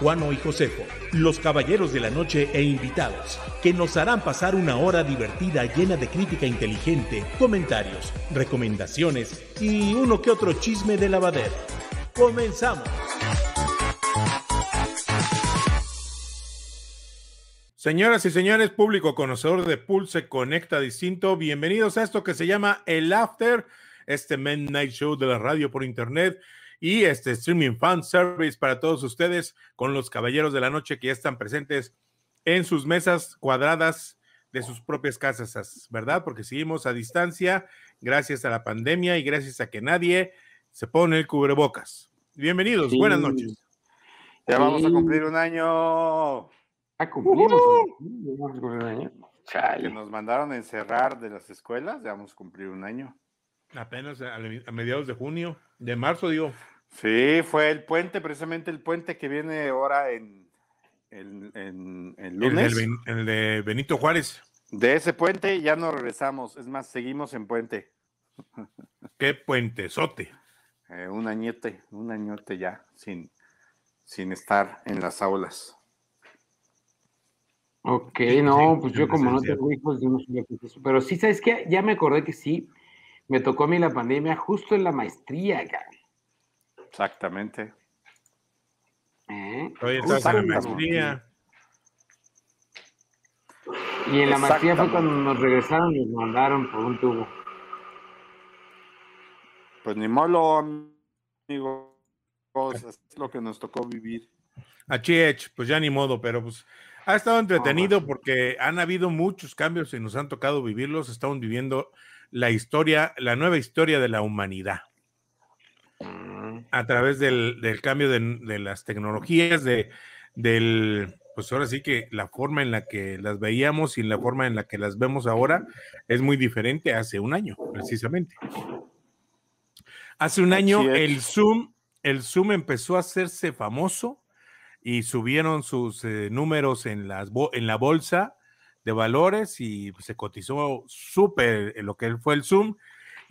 Juano y Josefo, los caballeros de la noche e invitados, que nos harán pasar una hora divertida llena de crítica inteligente, comentarios, recomendaciones y uno que otro chisme de lavadero. Comenzamos. Señoras y señores, público conocedor de Pulse Conecta Distinto, bienvenidos a esto que se llama El After, este Midnight Show de la radio por internet y este streaming fan service para todos ustedes con los caballeros de la noche que ya están presentes en sus mesas cuadradas de sus propias casas, ¿verdad? Porque seguimos a distancia gracias a la pandemia y gracias a que nadie se pone el cubrebocas. Bienvenidos, buenas noches. Ya vamos a cumplir un año. Ah, cumplimos. Que nos mandaron a encerrar de las escuelas, ya vamos a cumplir un año. Apenas a, mediados de junio, de marzo, digo. Sí, fue el puente, precisamente el puente que viene ahora en, en, en, lunes. El, el, de Benito Juárez. De ese puente ya no regresamos, es más, seguimos en puente. ¿Qué puentezote? Eh, un añete, un añote ya, sin, sin estar en las aulas. Ok, no, pues yo como no tengo hijos, yo no soy eso. Pero sí, ¿sabes qué? Ya me acordé que sí, me tocó a mí la pandemia justo en la maestría, Exactamente. ¿Eh? estás en la maestría. Y en la maestría fue cuando nos regresaron y nos mandaron por un tubo. Pues ni modo, amigo. Es lo que nos tocó vivir. A Chiech, pues ya ni modo, pero pues ha estado entretenido porque han habido muchos cambios y nos han tocado vivirlos. Estamos viviendo la historia, la nueva historia de la humanidad. A través del, cambio de, las tecnologías, de, del, pues ahora sí que la forma en la que las veíamos y la forma en la que las vemos ahora es muy diferente hace un año, precisamente. Hace un año el Zoom, el Zoom empezó a hacerse famoso y subieron sus eh, números en, las, en la bolsa de valores y se cotizó súper lo que fue el Zoom.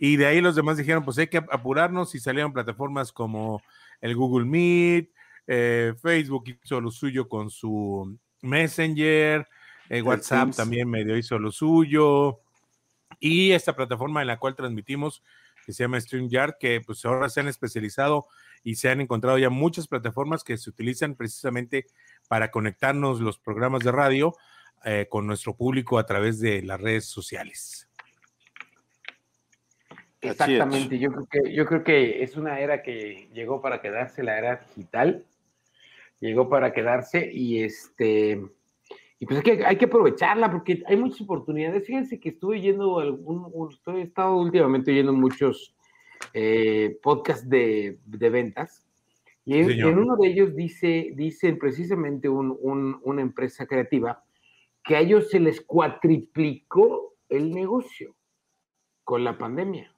Y de ahí los demás dijeron, pues hay que apurarnos y salieron plataformas como el Google Meet, eh, Facebook hizo lo suyo con su Messenger, eh, WhatsApp también medio hizo lo suyo. Y esta plataforma en la cual transmitimos, que se llama StreamYard, que pues ahora se han especializado y se han encontrado ya muchas plataformas que se utilizan precisamente para conectarnos los programas de radio eh, con nuestro público a través de las redes sociales. Exactamente, yo creo que yo creo que es una era que llegó para quedarse, la era digital, llegó para quedarse y este y pues hay que, hay que aprovecharla porque hay muchas oportunidades. Fíjense que estuve yendo algún, estoy, he estado últimamente oyendo muchos eh, podcast de, ventas. Y en, uno de ellos dice, dicen precisamente una empresa creativa que a ellos se les cuatriplicó el negocio con la pandemia.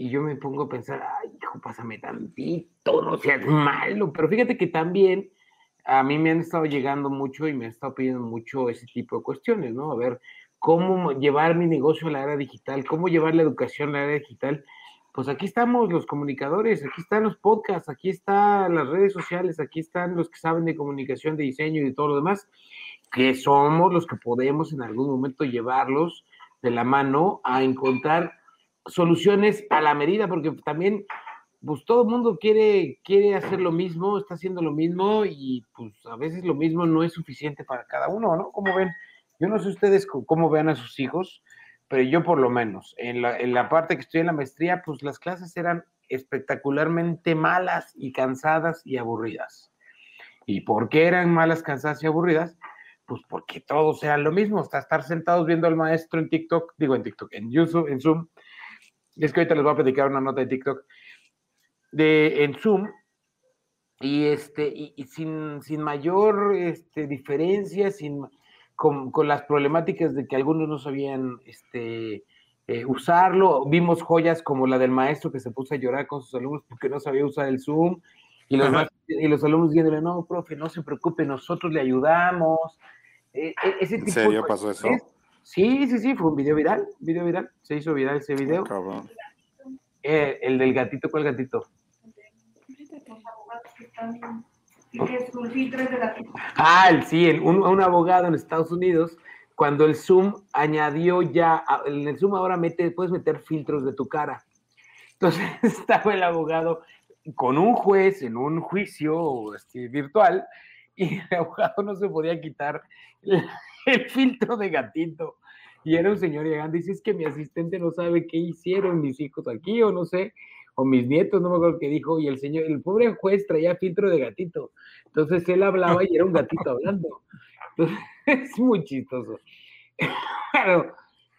Y yo me pongo a pensar, ay, hijo, pásame tantito, no seas malo. Pero fíjate que también a mí me han estado llegando mucho y me han estado pidiendo mucho ese tipo de cuestiones, ¿no? A ver, cómo llevar mi negocio a la era digital, cómo llevar la educación a la era digital pues aquí estamos los comunicadores, aquí están los podcasts, aquí están las redes sociales, aquí están los que saben de comunicación, de diseño y de todo lo demás, que somos los que podemos en algún momento llevarlos de la mano a encontrar soluciones a la medida, porque también pues todo el mundo quiere, quiere hacer lo mismo, está haciendo lo mismo y pues a veces lo mismo no es suficiente para cada uno, ¿no? Como ven, yo no sé ustedes cómo vean a sus hijos, pero yo por lo menos, en la, en la parte que estoy en la maestría, pues las clases eran espectacularmente malas y cansadas y aburridas. ¿Y por qué eran malas, cansadas y aburridas? Pues porque todos eran lo mismo, hasta estar sentados viendo al maestro en TikTok, digo en TikTok, en YouTube, en Zoom. Es que ahorita les voy a platicar una nota de TikTok, de, en Zoom, y, este, y, sin, sin mayor este, diferencia, sin, con, con las problemáticas de que algunos no sabían este, eh, usarlo. Vimos joyas como la del maestro que se puso a llorar con sus alumnos porque no sabía usar el Zoom. Y los, y los alumnos diciéndole, no, profe, no se preocupe, nosotros le ayudamos. Eh, eh, ese ¿En tipo serio de pasó eso? Sí, sí, sí, fue un video viral, video viral. Se hizo viral ese video. Cabrón. Eh, el del gatito, ¿cuál gatito? La Ah, el, sí, el- un, un abogado en Estados Unidos, cuando el Zoom añadió ya, en el Zoom ahora mete, puedes meter filtros de tu cara. Entonces estaba el abogado con un juez en un juicio este, virtual y el abogado no se podía quitar el, el filtro de gatito. Y era un señor llegando y dice, es que mi asistente no sabe qué hicieron mis hijos aquí o no sé, o mis nietos, no me acuerdo qué dijo, y el señor, el pobre juez traía filtro de gatito. Entonces él hablaba y era un gatito hablando. Entonces, es muy chistoso. Claro,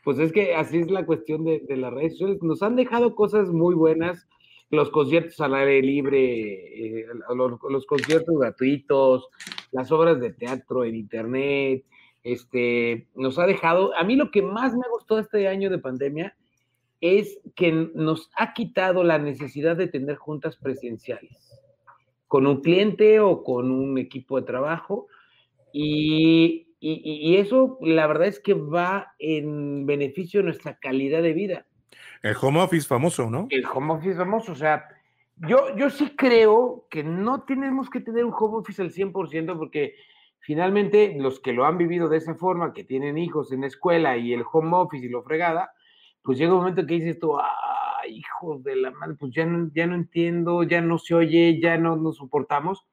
pues es que así es la cuestión de, de las redes sociales. Nos han dejado cosas muy buenas, los conciertos al aire libre, eh, los, los conciertos gratuitos, las obras de teatro en internet, este, nos ha dejado, a mí lo que más me gustó este año de pandemia es que nos ha quitado la necesidad de tener juntas presenciales con un cliente o con un equipo de trabajo y, y- y eso la verdad es que va en beneficio de nuestra calidad de vida. El home office famoso, ¿no? El home office famoso, o sea, yo, yo sí creo que no tenemos que tener un home office al 100% porque finalmente los que lo han vivido de esa forma, que tienen hijos en la escuela y el home office y lo fregada, pues llega un momento que dices tú, ay, hijos de la madre, pues ya no, ya no entiendo, ya no se oye, ya no nos soportamos.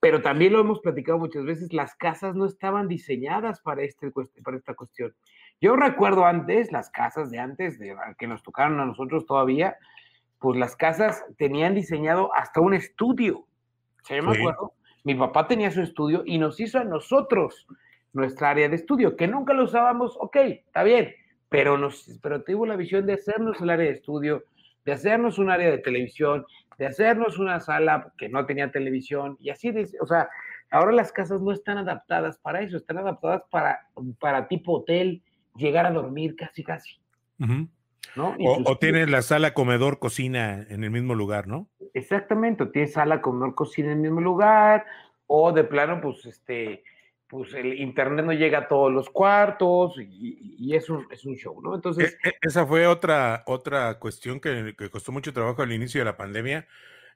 Pero también lo hemos platicado muchas veces, las casas no estaban diseñadas para, este, para esta cuestión. Yo recuerdo antes, las casas de antes, de, que nos tocaron a nosotros todavía, pues las casas tenían diseñado hasta un estudio. Yo me Sí. acuerdo, mi papá tenía su estudio y nos hizo a nosotros nuestra área de estudio, que nunca lo usábamos, ok, está bien, pero, nos, pero tuvo la visión de hacernos el área de estudio, de hacernos un área de televisión, de hacernos una sala que no tenía televisión, y así, de, o sea, ahora las casas no están adaptadas para eso, están adaptadas para, para tipo hotel, llegar a dormir casi, casi. ¿no? O, o tienes la sala, comedor, cocina en el mismo lugar, ¿no? Exactamente, o tienes sala, comedor, cocina en el mismo lugar, o de plano, pues, este, pues el internet no llega a todos los cuartos y, y es, un, es un show, ¿no? Entonces, E- e- esa fue otra, otra cuestión que, costó mucho trabajo al inicio de la pandemia.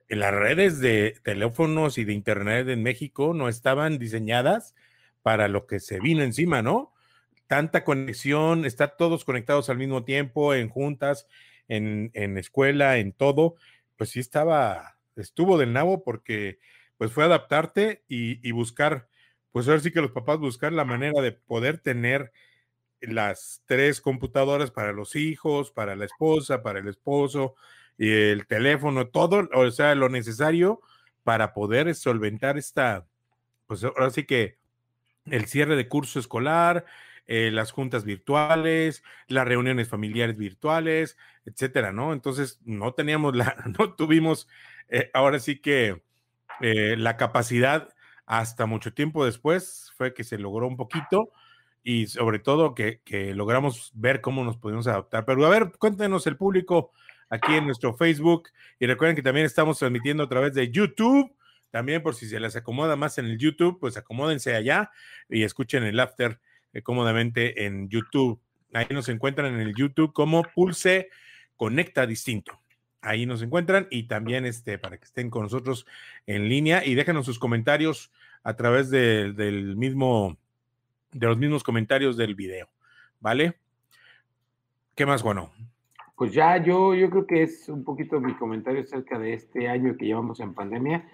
Las redes de teléfonos y de internet en México no estaban diseñadas para lo que se vino encima, ¿no? Tanta conexión, estar todos conectados al mismo tiempo, en juntas, en, en escuela, en todo, pues sí estaba, estuvo del nabo porque pues fue adaptarte y, y buscar, pues ahora sí que los papás buscar la manera de poder tener las tres computadoras para los hijos, para la esposa, para el esposo, y el teléfono, todo, o sea, lo necesario para poder solventar esta, pues ahora sí que el cierre de curso escolar, eh, las juntas virtuales, las reuniones familiares virtuales, etcétera, ¿no? Entonces, no teníamos la, no tuvimos, eh, ahora sí que eh, la capacidad hasta mucho tiempo después fue que se logró un poquito y sobre todo que, que logramos ver cómo nos podemos adaptar. Pero a ver, cuéntenos el público aquí en nuestro Facebook y recuerden que también estamos transmitiendo a través de YouTube. También por si se les acomoda más en el YouTube, pues acomódense allá y escuchen el after eh, cómodamente en YouTube. Ahí nos encuentran en el YouTube como Pulse Conecta Distinto. Ahí nos encuentran y también este, para que estén con nosotros en línea y déjenos sus comentarios a través de- del mismo, de los mismos comentarios del video. ¿Vale? ¿Qué más, bueno? pues ya yo, yo creo que es un poquito mi comentario acerca de este año que llevamos en pandemia.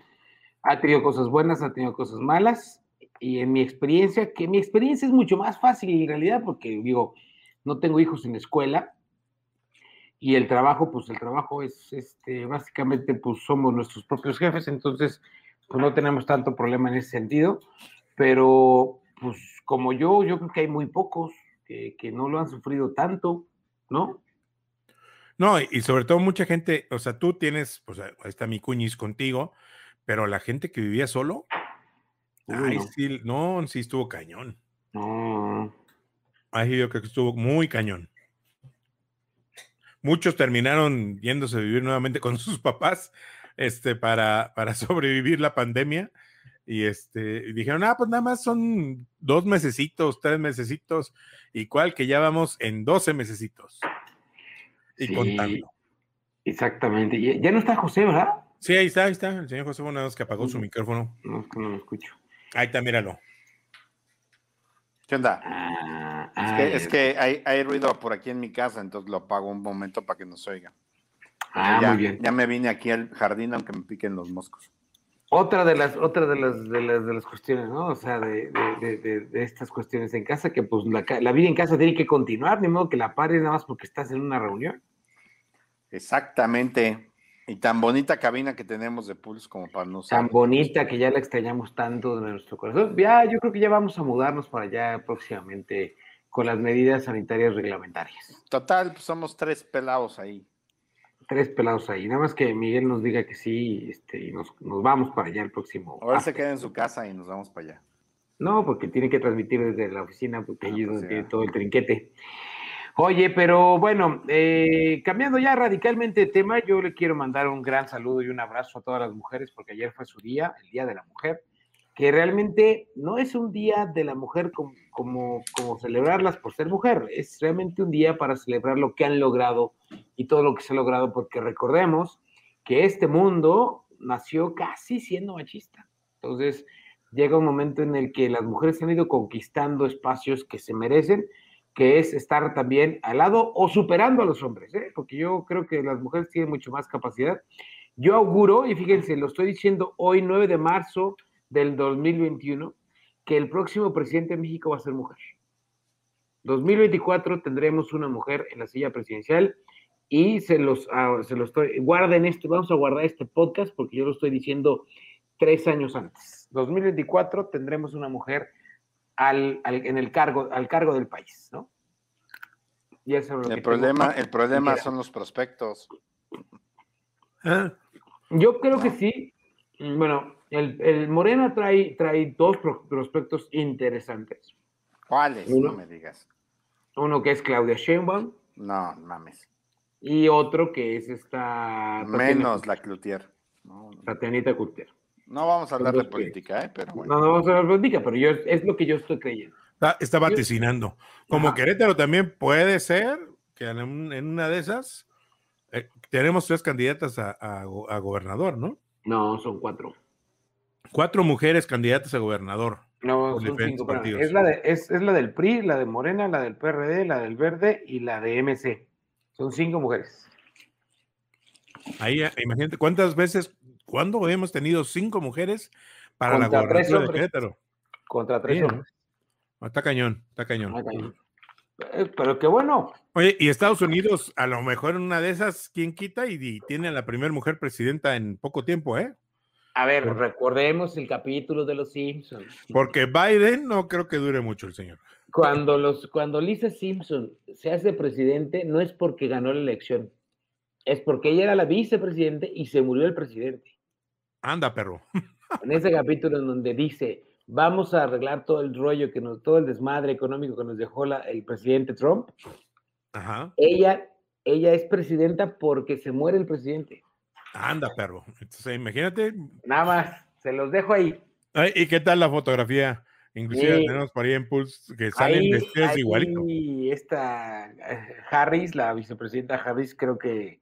Ha tenido cosas buenas, ha tenido cosas malas. Y en mi experiencia, que mi experiencia es mucho más fácil en realidad, porque digo, no tengo hijos en la escuela, y el trabajo, pues el trabajo es, este, básicamente, pues somos nuestros propios jefes, entonces, pues no tenemos tanto problema en ese sentido, pero, pues como yo, yo creo que hay muy pocos que, que no lo han sufrido tanto, ¿no? No, y sobre todo mucha gente, o sea, tú tienes, pues ahí está mi cuñis contigo, pero la gente que vivía solo, Uy, ay, no. sí, no, sí estuvo cañón. No, Ahí yo creo que estuvo muy cañón. Muchos terminaron yéndose a vivir nuevamente con sus papás este, para, para sobrevivir la pandemia. Y este, y dijeron, ah, pues nada más son dos mesecitos, tres mesecitos, y cual que ya vamos en 12 mesecitos. Y Sí, contando. Exactamente. Ya no está José, ¿verdad? Sí, ahí está, ahí está. El señor José Bonados que apagó su micrófono. No, es que no lo escucho. Ahí está, míralo. ¿Qué onda? Ah, Es que, es que hay, hay ruido por aquí en mi casa, entonces lo apago un momento para que nos oiga. ah, ya, muy bien. ya me vine aquí al jardín aunque me piquen los moscos. Otra de las, otra de las, de las, de las cuestiones, ¿no? O sea, de, de, de, estas cuestiones en casa, que pues la, la vida en casa tiene que continuar, ni modo que la pares nada más porque estás en una reunión. Exactamente. Y tan bonita cabina que tenemos de Pulse como para no. Tan bonita que ya la extrañamos tanto de nuestro corazón. Ya, yo creo que ya vamos a mudarnos para allá próximamente con las medidas sanitarias reglamentarias. Total, pues somos tres pelados ahí. Tres pelados ahí. Nada más que Miguel nos diga que sí, este, y nos, nos vamos para allá el próximo. Ahora se queda en su casa y nos vamos para allá. No, porque tiene que transmitir desde la oficina, porque Ah, allí es pues donde sí, tiene todo el trinquete. Oye, pero bueno, eh, cambiando ya radicalmente de tema, yo le quiero mandar un gran saludo y un abrazo a todas las mujeres, porque ayer fue su día, el Día de la Mujer, que realmente no es un día de la mujer como, como, como celebrarlas por ser mujer, es realmente un día para celebrar lo que han logrado y todo lo que se ha logrado, porque recordemos que este mundo nació casi siendo machista. Entonces, llega un momento en el que las mujeres han ido conquistando espacios que se merecen, que es estar también al lado o superando a los hombres, ¿eh? porque yo creo que las mujeres tienen mucho más capacidad. Yo auguro, y fíjense, lo estoy diciendo hoy, 9 de marzo del 2021, que el próximo presidente de México va a ser mujer. 2024 tendremos una mujer en la silla presidencial y se los, ah, se los estoy, guarden esto, vamos a guardar este podcast porque yo lo estoy diciendo tres años antes. 2024 tendremos una mujer al, al- en el cargo, al cargo del país, ¿no? Y eso es lo que El problema, el problema son los prospectos. Ah, Yo creo que sí. Bueno, el, el Morena trae, trae dos pro- prospectos interesantes. ¿Cuáles? Uno. No me digas. Uno que es Claudia Sheinbaum No, mames. y otro que es esta Menos la Cloutier. No, no. Tatianita Cloutier. No vamos a hablar de política, ¿eh? Pero bueno. No, no vamos a hablar de política, pero yo, es lo que yo estoy creyendo. está, está vaticinando. Como Ajá. Querétaro también puede ser que en, un- en una de esas eh, tenemos tres candidatas a, a go- a gobernador, ¿no? No, son cuatro. Cuatro mujeres candidatas a gobernador. No, son cinco. partidos. Es la, de, es, es la del PRI, la de Morena, la del PRD, la del Verde y la de MC. Son cinco mujeres. Ahí, imagínate cuántas veces, ¿cuándo hemos tenido cinco mujeres para la Contra gobernatura de. Querétaro? Contra tres Sí, ¿no? hombres. Está cañón, está cañón. Cañón. Eh, Pero qué bueno. Oye, y Estados Unidos, a lo mejor en una de esas, ¿quién quita? Y, y tiene a la primera mujer presidenta en poco tiempo, ¿eh? A ver, recordemos el capítulo de los Simpsons. Porque Biden no creo que dure mucho el señor. Cuando, los, cuando Lisa Simpson se hace presidente, no es porque ganó la elección, es porque ella era la vicepresidente y se murió el presidente. Anda, perro. En ese capítulo en donde dice, vamos a arreglar todo el rollo, que nos, todo el desmadre económico que nos dejó la- el presidente Trump, Ajá. ella, ella es presidenta porque se muere el presidente. Anda, perro. Entonces, imagínate. Nada más, se los dejo ahí. Ay, ¿Y qué tal la fotografía? Inclusive Sí. tenemos por ahí en Pulse que salen Ahí, vestidos ahí igualito. esta eh, Harris, la vicepresidenta Harris, creo que,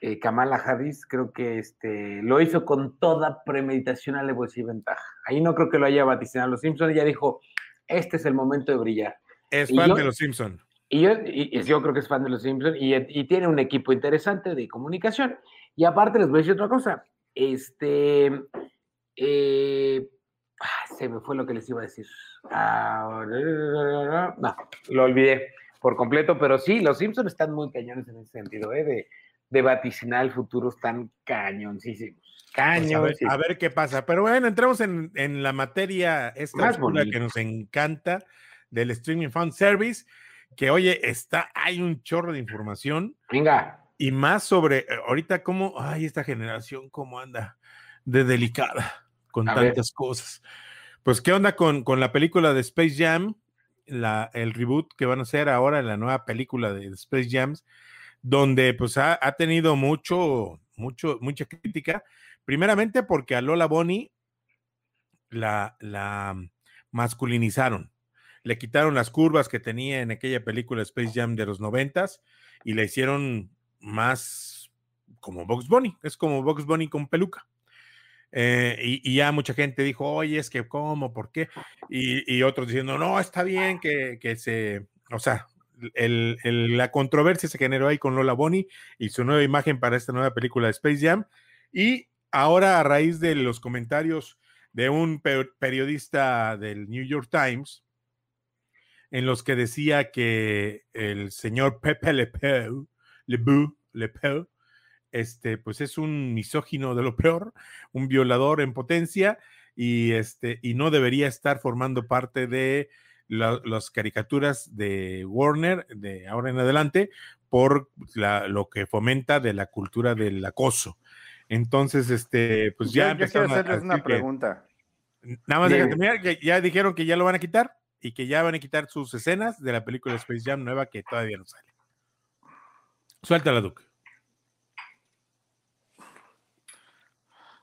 que Kamala Harris, creo que este, lo hizo con toda premeditación, alevosía y ventaja. Ahí no creo que lo haya vaticinado los Simpsons, ella dijo, este es el momento de brillar. Es y fan yo- de los Simpson. Y yo, y- y yo creo que es fan de los Simpsons y, tiene un equipo interesante de comunicación. Y aparte les voy a decir otra cosa. Este, eh, ah, se me fue lo que les iba a decir. Ah, no, lo olvidé por completo, pero sí, los Simpsons están muy cañones en ese sentido, ¿eh? de, de vaticinar el futuro, están cañoncísimos. Pues a, ver, Cañoncísimos. a ver qué pasa. Pero bueno, entremos en, en la materia esta que nos encanta del Streaming Fund Service, que oye, está, hay un chorro de información Venga, y más sobre eh, ahorita cómo, ay, esta generación, cómo anda de delicada con A ver. tantas cosas. Pues, ¿qué onda con, con la película de Space Jam? la, el reboot que van a hacer ahora en la nueva película de Space Jams, donde pues ha, ha tenido mucho, mucho, mucha crítica. Primeramente porque a Lola Bonnie la, la masculinizaron. Le quitaron las curvas que tenía en aquella película Space Jam de los noventas y la hicieron más como Box Bunny. Es como Box Bunny con peluca. Eh, y, y, ya mucha gente dijo, oye, es que cómo, por qué. Y, y otros diciendo, no, está bien que, que se, o sea, la controversia se generó ahí con Lola Bonnie y su nueva imagen para esta nueva película de Space Jam. Y ahora a raíz de los comentarios de un periodista del New York Times, en los que decía que el señor Pepe Le Pew, Le Le Pew este, pues es un misógino de lo peor, un violador en potencia y, este, y no debería estar formando parte de la, las caricaturas de Warner de ahora en adelante por la, lo que fomenta de la cultura del acoso. Entonces, este, pues ya. Yo, yo quiero hacerles una pregunta. Que, nada más de terminar, que ya dijeron que ya lo van a quitar y que ya van a quitar sus escenas de la película Space Jam nueva que todavía no sale. Suéltala, Duque.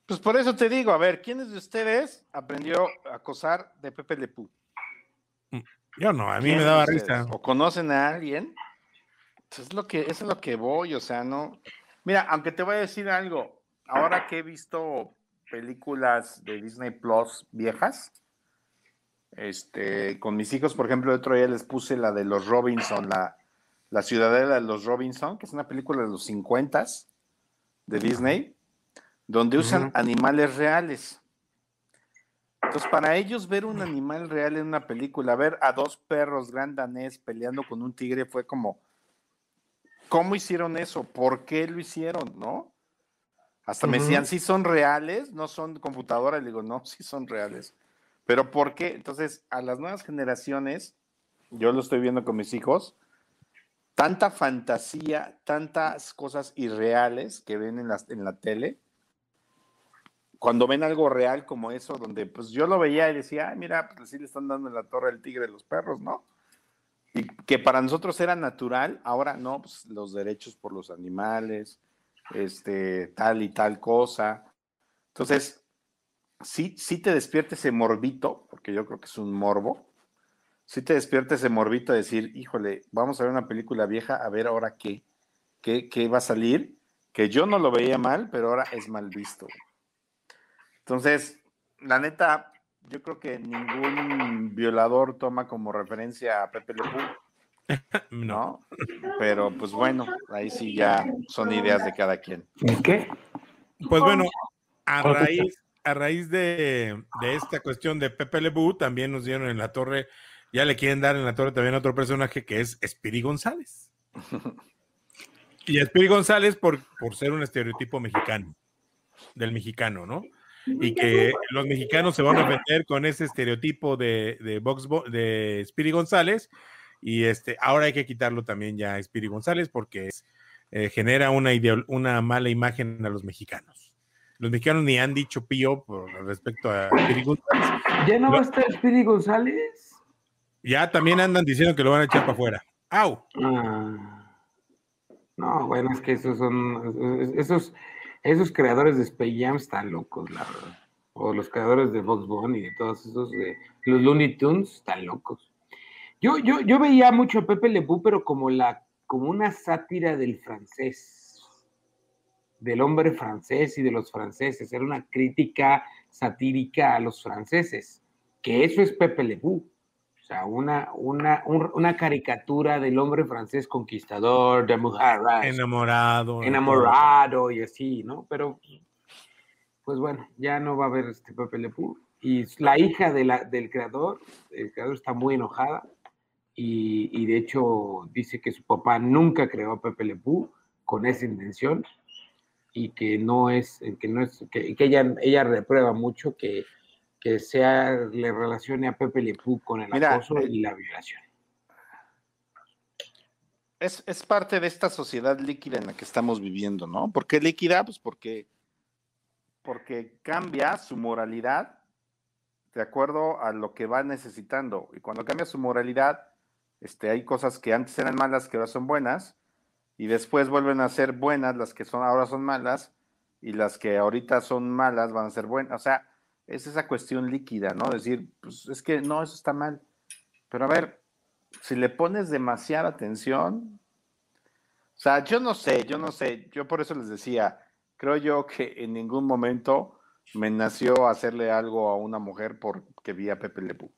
Pues por eso te digo, a ver, ¿quiénes de ustedes aprendió a acosar de Pepe Le Pew? Yo no, a mí me daba risa. ¿O conocen a alguien? Eso es lo que, eso es lo que voy, o sea, no. Mira, aunque te voy a decir algo, ahora que he visto películas de Disney Plus viejas, este, con mis hijos, por ejemplo, el otro día les puse la de los Robinson, la, la Ciudadela de los Robinson, que es una película de los 50 de Disney, donde usan uh -huh. animales reales. Entonces, para ellos ver un animal real en una película, ver a dos perros gran danés peleando con un tigre fue como, ¿cómo hicieron eso? ¿Por qué lo hicieron? ¿No? Hasta uh -huh. me decían, sí son reales, no son computadoras. Le digo, no, sí son reales. Pero ¿por qué? Entonces, a las nuevas generaciones, yo lo estoy viendo con mis hijos, tanta fantasía, tantas cosas irreales que ven en la, en la tele, cuando ven algo real como eso, donde pues yo lo veía y decía, ay, mira, pues sí le están dando en la torre el tigre de los perros, ¿no? Y que para nosotros era natural, ahora no, pues los derechos por los animales, este, tal y tal cosa. Entonces, sí, sí te despierta ese morbito, porque yo creo que es un morbo, sí te despierta ese morbito de decir, híjole, vamos a ver una película vieja, a ver ahora qué, qué, qué va a salir, que yo no lo veía mal, pero ahora es mal visto. Entonces, la neta, yo creo que ningún violador toma como referencia a Pepe Le Pew. ¿No? Pero pues bueno, ahí sí ya son ideas de cada quien. ¿Qué? Pues bueno, a raíz, a raíz de, de, esta cuestión de Pepe Le Pew, también nos dieron en la torre, ya le quieren dar en la torre también otro personaje que es Spiri González. y Spiri González por, por ser un estereotipo mexicano, del mexicano, ¿no? Y que los mexicanos se van a meter con ese estereotipo de, de, Box, de Spiri González y este, ahora hay que quitarlo también ya a Spiri González porque es, eh, genera una, una mala imagen a los mexicanos. Los mexicanos ni han dicho pío por respecto a Spiri González. ¿Ya no va a estar Spiri González? Ya también andan diciendo que lo van a echar para afuera. ¡Au! Ah, no, bueno, es que esos son, esos, esos creadores de Space Jam están locos, la verdad. O los creadores de Box Bunny y de todos esos, de los Looney Tunes, están locos. Yo, yo, yo veía mucho a Pepe Le Pew, pero como, la, como una sátira del francés, del hombre francés y de los franceses. Era una crítica satírica a los franceses, que eso es Pepe Le Pew. O sea, una, una, un, una caricatura del hombre francés conquistador, de Mujarras. Enamorado. Enamorado y así, ¿no? Pero, pues bueno, ya no va a haber este Pepe Le Pew. Y la hija de la, del creador, el creador está muy enojada y, y, de hecho dice que su papá nunca creó a Pepe Le con esa intención y que no es, que no es, que, que ella, ella reprueba mucho que que sea, le relacione a Pepe Le Pew con el Mira, acoso y la violación. Es, es, parte de esta sociedad líquida en la que estamos viviendo, ¿no? ¿Por qué líquida? Pues porque, porque cambia su moralidad de acuerdo a lo que va necesitando. Y cuando cambia su moralidad, este, hay cosas que antes eran malas que ahora son buenas, y después vuelven a ser buenas las que son ahora son malas, y las que ahorita son malas van a ser buenas. O sea, es esa cuestión líquida, ¿no? Decir, pues es que no, eso está mal. Pero a ver, si le pones demasiada atención, o sea, yo no sé, yo no sé, yo por eso les decía, creo yo que en ningún momento me nació hacerle algo a una mujer porque vi a Pepe Le Pew.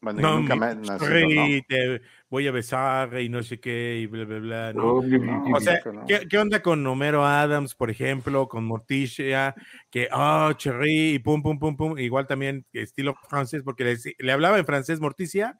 Bueno, No, nunca me Rey, te voy a besar y no sé qué, y bla, bla, bla. ¿no? No, no, O sea. ¿qué, qué onda con Homero Adams, por ejemplo, con Morticia, que, oh, Cherry, y pum, pum, pum, pum, igual también estilo francés, porque le, le hablaba en francés Morticia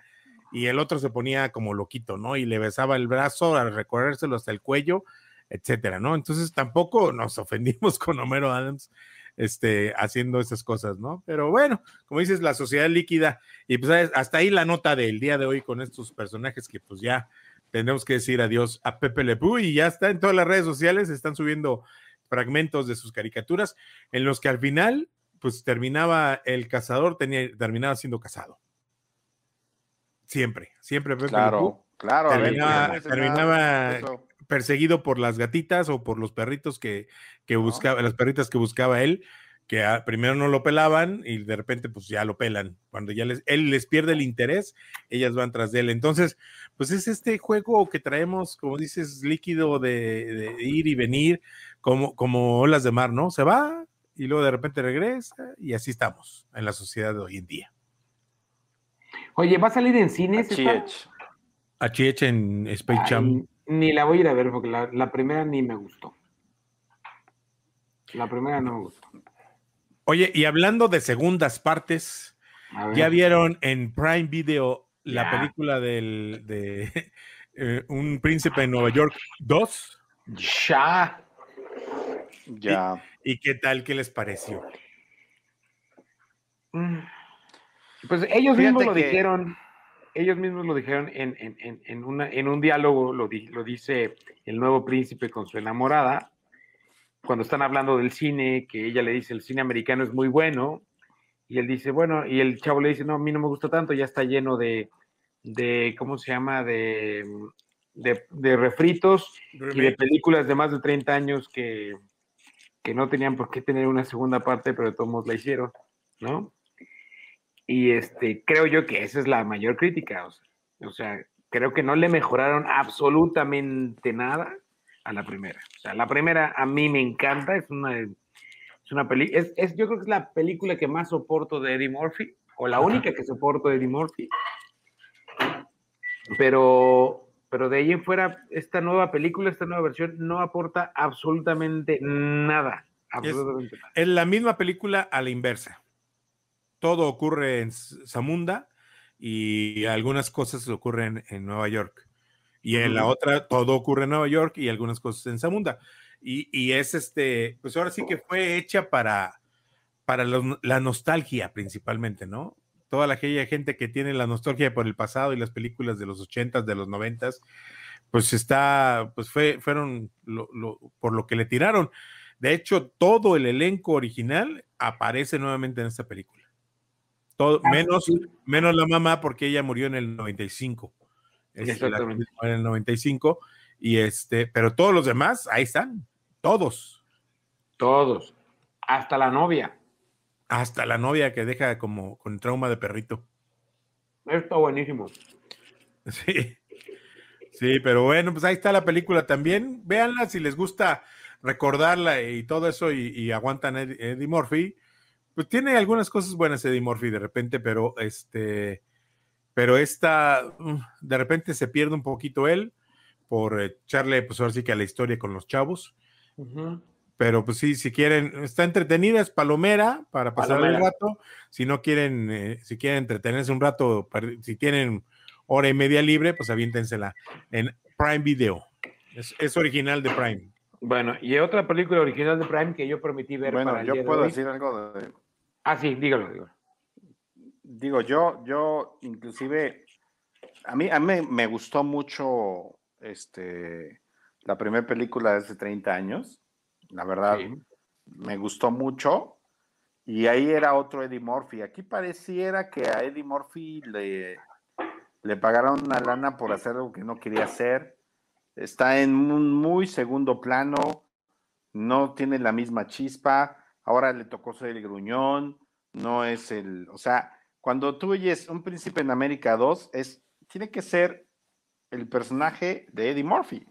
y el otro se ponía como loquito, ¿no? Y le besaba el brazo al recorrérselo hasta el cuello, etcétera, ¿no? Entonces tampoco nos ofendimos con Homero Adams este, haciendo esas cosas, ¿no? Pero bueno, como dices, la sociedad líquida, y pues ¿sabes? hasta ahí la nota del día de hoy con estos personajes que pues ya tendremos que decir adiós a Pepe Le Pew y ya está en todas las redes sociales, están subiendo fragmentos de sus caricaturas en los que al final pues terminaba el cazador, tenía, terminaba siendo casado. Siempre, siempre Pepe Le Pew Claro, claro. a ver, Terminaba- perseguido por las gatitas o por los perritos que, que buscaba, las perritas que buscaba él, que ah, primero no lo pelaban y de repente pues ya lo pelan. Cuando ya les, él les pierde el interés, ellas van tras de él. Entonces, pues es este juego que traemos, como dices, líquido de, de ir y venir, como, como olas de mar, ¿no? Se va y luego de repente regresa y así estamos en la sociedad de hoy en día. Oye, ¿va a salir en cines? HH en Space Jam. Ni la voy a ir a ver porque la, la primera ni me gustó. La primera no me gustó. Oye, y hablando de segundas partes. ¿Ya vieron en Prime Video la Ya. película del, de eh, Un Príncipe en Nueva York 2? Ya. Ya. ¿Y qué tal? ¿Qué les pareció? Mm. Pues ellos Fíjate mismos lo que- dijeron, ellos mismos lo dijeron en, en- en- en una, en un diálogo, lo, di- lo dice el nuevo príncipe con su enamorada, cuando están hablando del cine, que ella le dice el cine americano es muy bueno, y él dice, bueno, y el chavo le dice, no, a mí no me gusta tanto, ya está lleno de, de ¿cómo se llama? De, de, de refritos y de películas de más de 30 años que, que no tenían por qué tener una segunda parte, pero de todos modos la hicieron, ¿no? Y este, creo yo que esa es la mayor crítica, o sea, o sea, creo que no le mejoraron absolutamente nada a la primera. O sea, la primera a mí me encanta, es una, es una peli, es, es- yo creo que es la película que más soporto de Eddie Murphy, o la única que soporto de Eddie Murphy. Pero, pero de ahí en fuera, esta nueva película, esta nueva versión, no aporta absolutamente nada. Absolutamente nada. Es la misma película a la inversa. Todo ocurre en Zamunda y algunas cosas ocurren en Nueva York. Y en la otra, todo ocurre en Nueva York y algunas cosas en Zamunda. Y, y es este, pues ahora sí que fue hecha para, para la nostalgia principalmente, ¿no? Toda la aquella gente que tiene la nostalgia por el pasado y las películas de los ochentas, de los noventas, pues está, pues fue, fueron lo- lo- por lo que le tiraron. De hecho, todo el elenco original aparece nuevamente en esta película. Todo, menos, menos la mamá, porque ella murió en el 95. Es la Exactamente. en el 95. Y este, pero todos los demás, ahí están. Todos. Todos. Hasta la novia. Hasta la novia que deja como con trauma de perrito. Está buenísimo. Sí. Sí, pero bueno, pues ahí está la película también. Véanla si les gusta recordarla y todo eso y, y aguantan Eddie Murphy. Pues tiene algunas cosas buenas Eddie Murphy de repente, pero este, pero esta, mm, de repente se pierde un poquito él por echarle, pues ahora sí que a la historia con los chavos. Pero pues sí, si quieren, está entretenida, es palomera para pasar el Palomera. rato. Si no quieren, eh, si quieren entretenerse un rato, si tienen hora y media libre, pues aviéntensela en Prime Video. Es, es original de Prime. Bueno, y otra película original de Prime que yo prometí ver Bueno, para el yo día de puedo hoy. decir algo de, Ah, sí, dígalo, dígalo. digo, yo, yo, inclusive, a mí, a mí me- gustó mucho este, la primera película de hace 30 años. La verdad, Sí. me gustó mucho. Y ahí era otro Eddie Murphy. Aquí pareciera que a Eddie Murphy le, le pagaron una lana por hacer algo que no quería hacer. Está en un muy segundo plano, no tiene la misma chispa. Ahora le tocó ser el gruñón, no es el, o sea, cuando tú oyes Un Príncipe en América 2, es, tiene que ser el personaje de Eddie Murphy.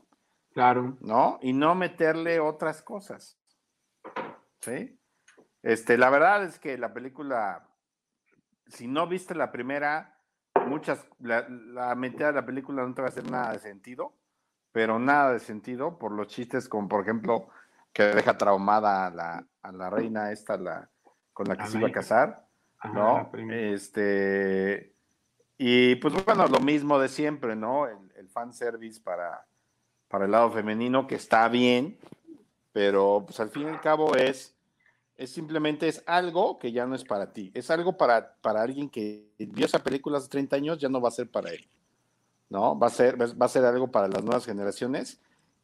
Claro. ¿No? Y no meterle otras cosas. ¿Sí? Este, la verdad es que la película, si no viste la primera, muchas, la, la mitad de la película no te va a hacer nada de sentido, pero nada de sentido por los chistes como por ejemplo que deja traumada a la, a la reina esta, la, con la que se iba a casar, ¿no? Este, y pues bueno, lo mismo de siempre, ¿no? El, el fanservice para, para el lado femenino, que está bien, pero pues al fin y al cabo es, es simplemente es algo que ya no es para ti, es algo para, para alguien que vio esa película hace 30 años, ya no va a ser para él, ¿no? Va a ser, va a ser algo para las nuevas generaciones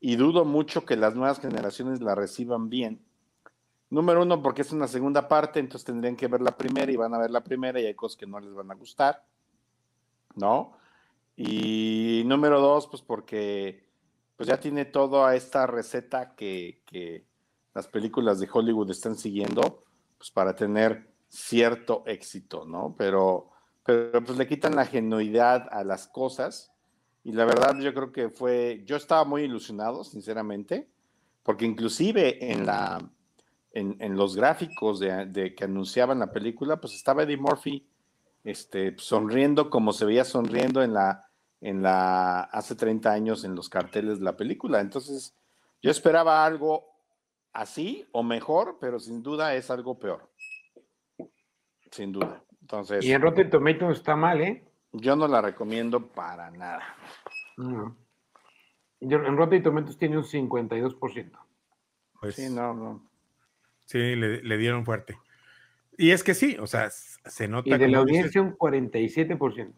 y dudo mucho que las nuevas generaciones la reciban bien. Número uno, porque es una segunda parte, entonces tendrían que ver la primera y van a ver la primera y hay cosas que no les van a gustar, ¿no? Y número dos, pues porque pues ya tiene toda esta receta que, que las películas de Hollywood están siguiendo, pues para tener cierto éxito, ¿no? Pero, pero pues le quitan la genuidad a las cosas y la verdad yo creo que fue, yo estaba muy ilusionado, sinceramente, porque inclusive en la, en, en los gráficos de, que anunciaban la película, pues estaba Eddie Murphy este, sonriendo como se veía sonriendo en la, en la, hace 30 años en los carteles de la película. Entonces, yo esperaba algo así o mejor, pero sin duda es algo peor. Sin duda. Entonces. Y en Rotten Tomatoes está mal, ¿eh? Yo no la recomiendo para nada. No. En Rotten Tomatoes tiene un 52%. Pues, sí, no, no. Sí, le, le, dieron fuerte. Y es que sí, o sea, se nota. Y de la audiencia dices, un 47%.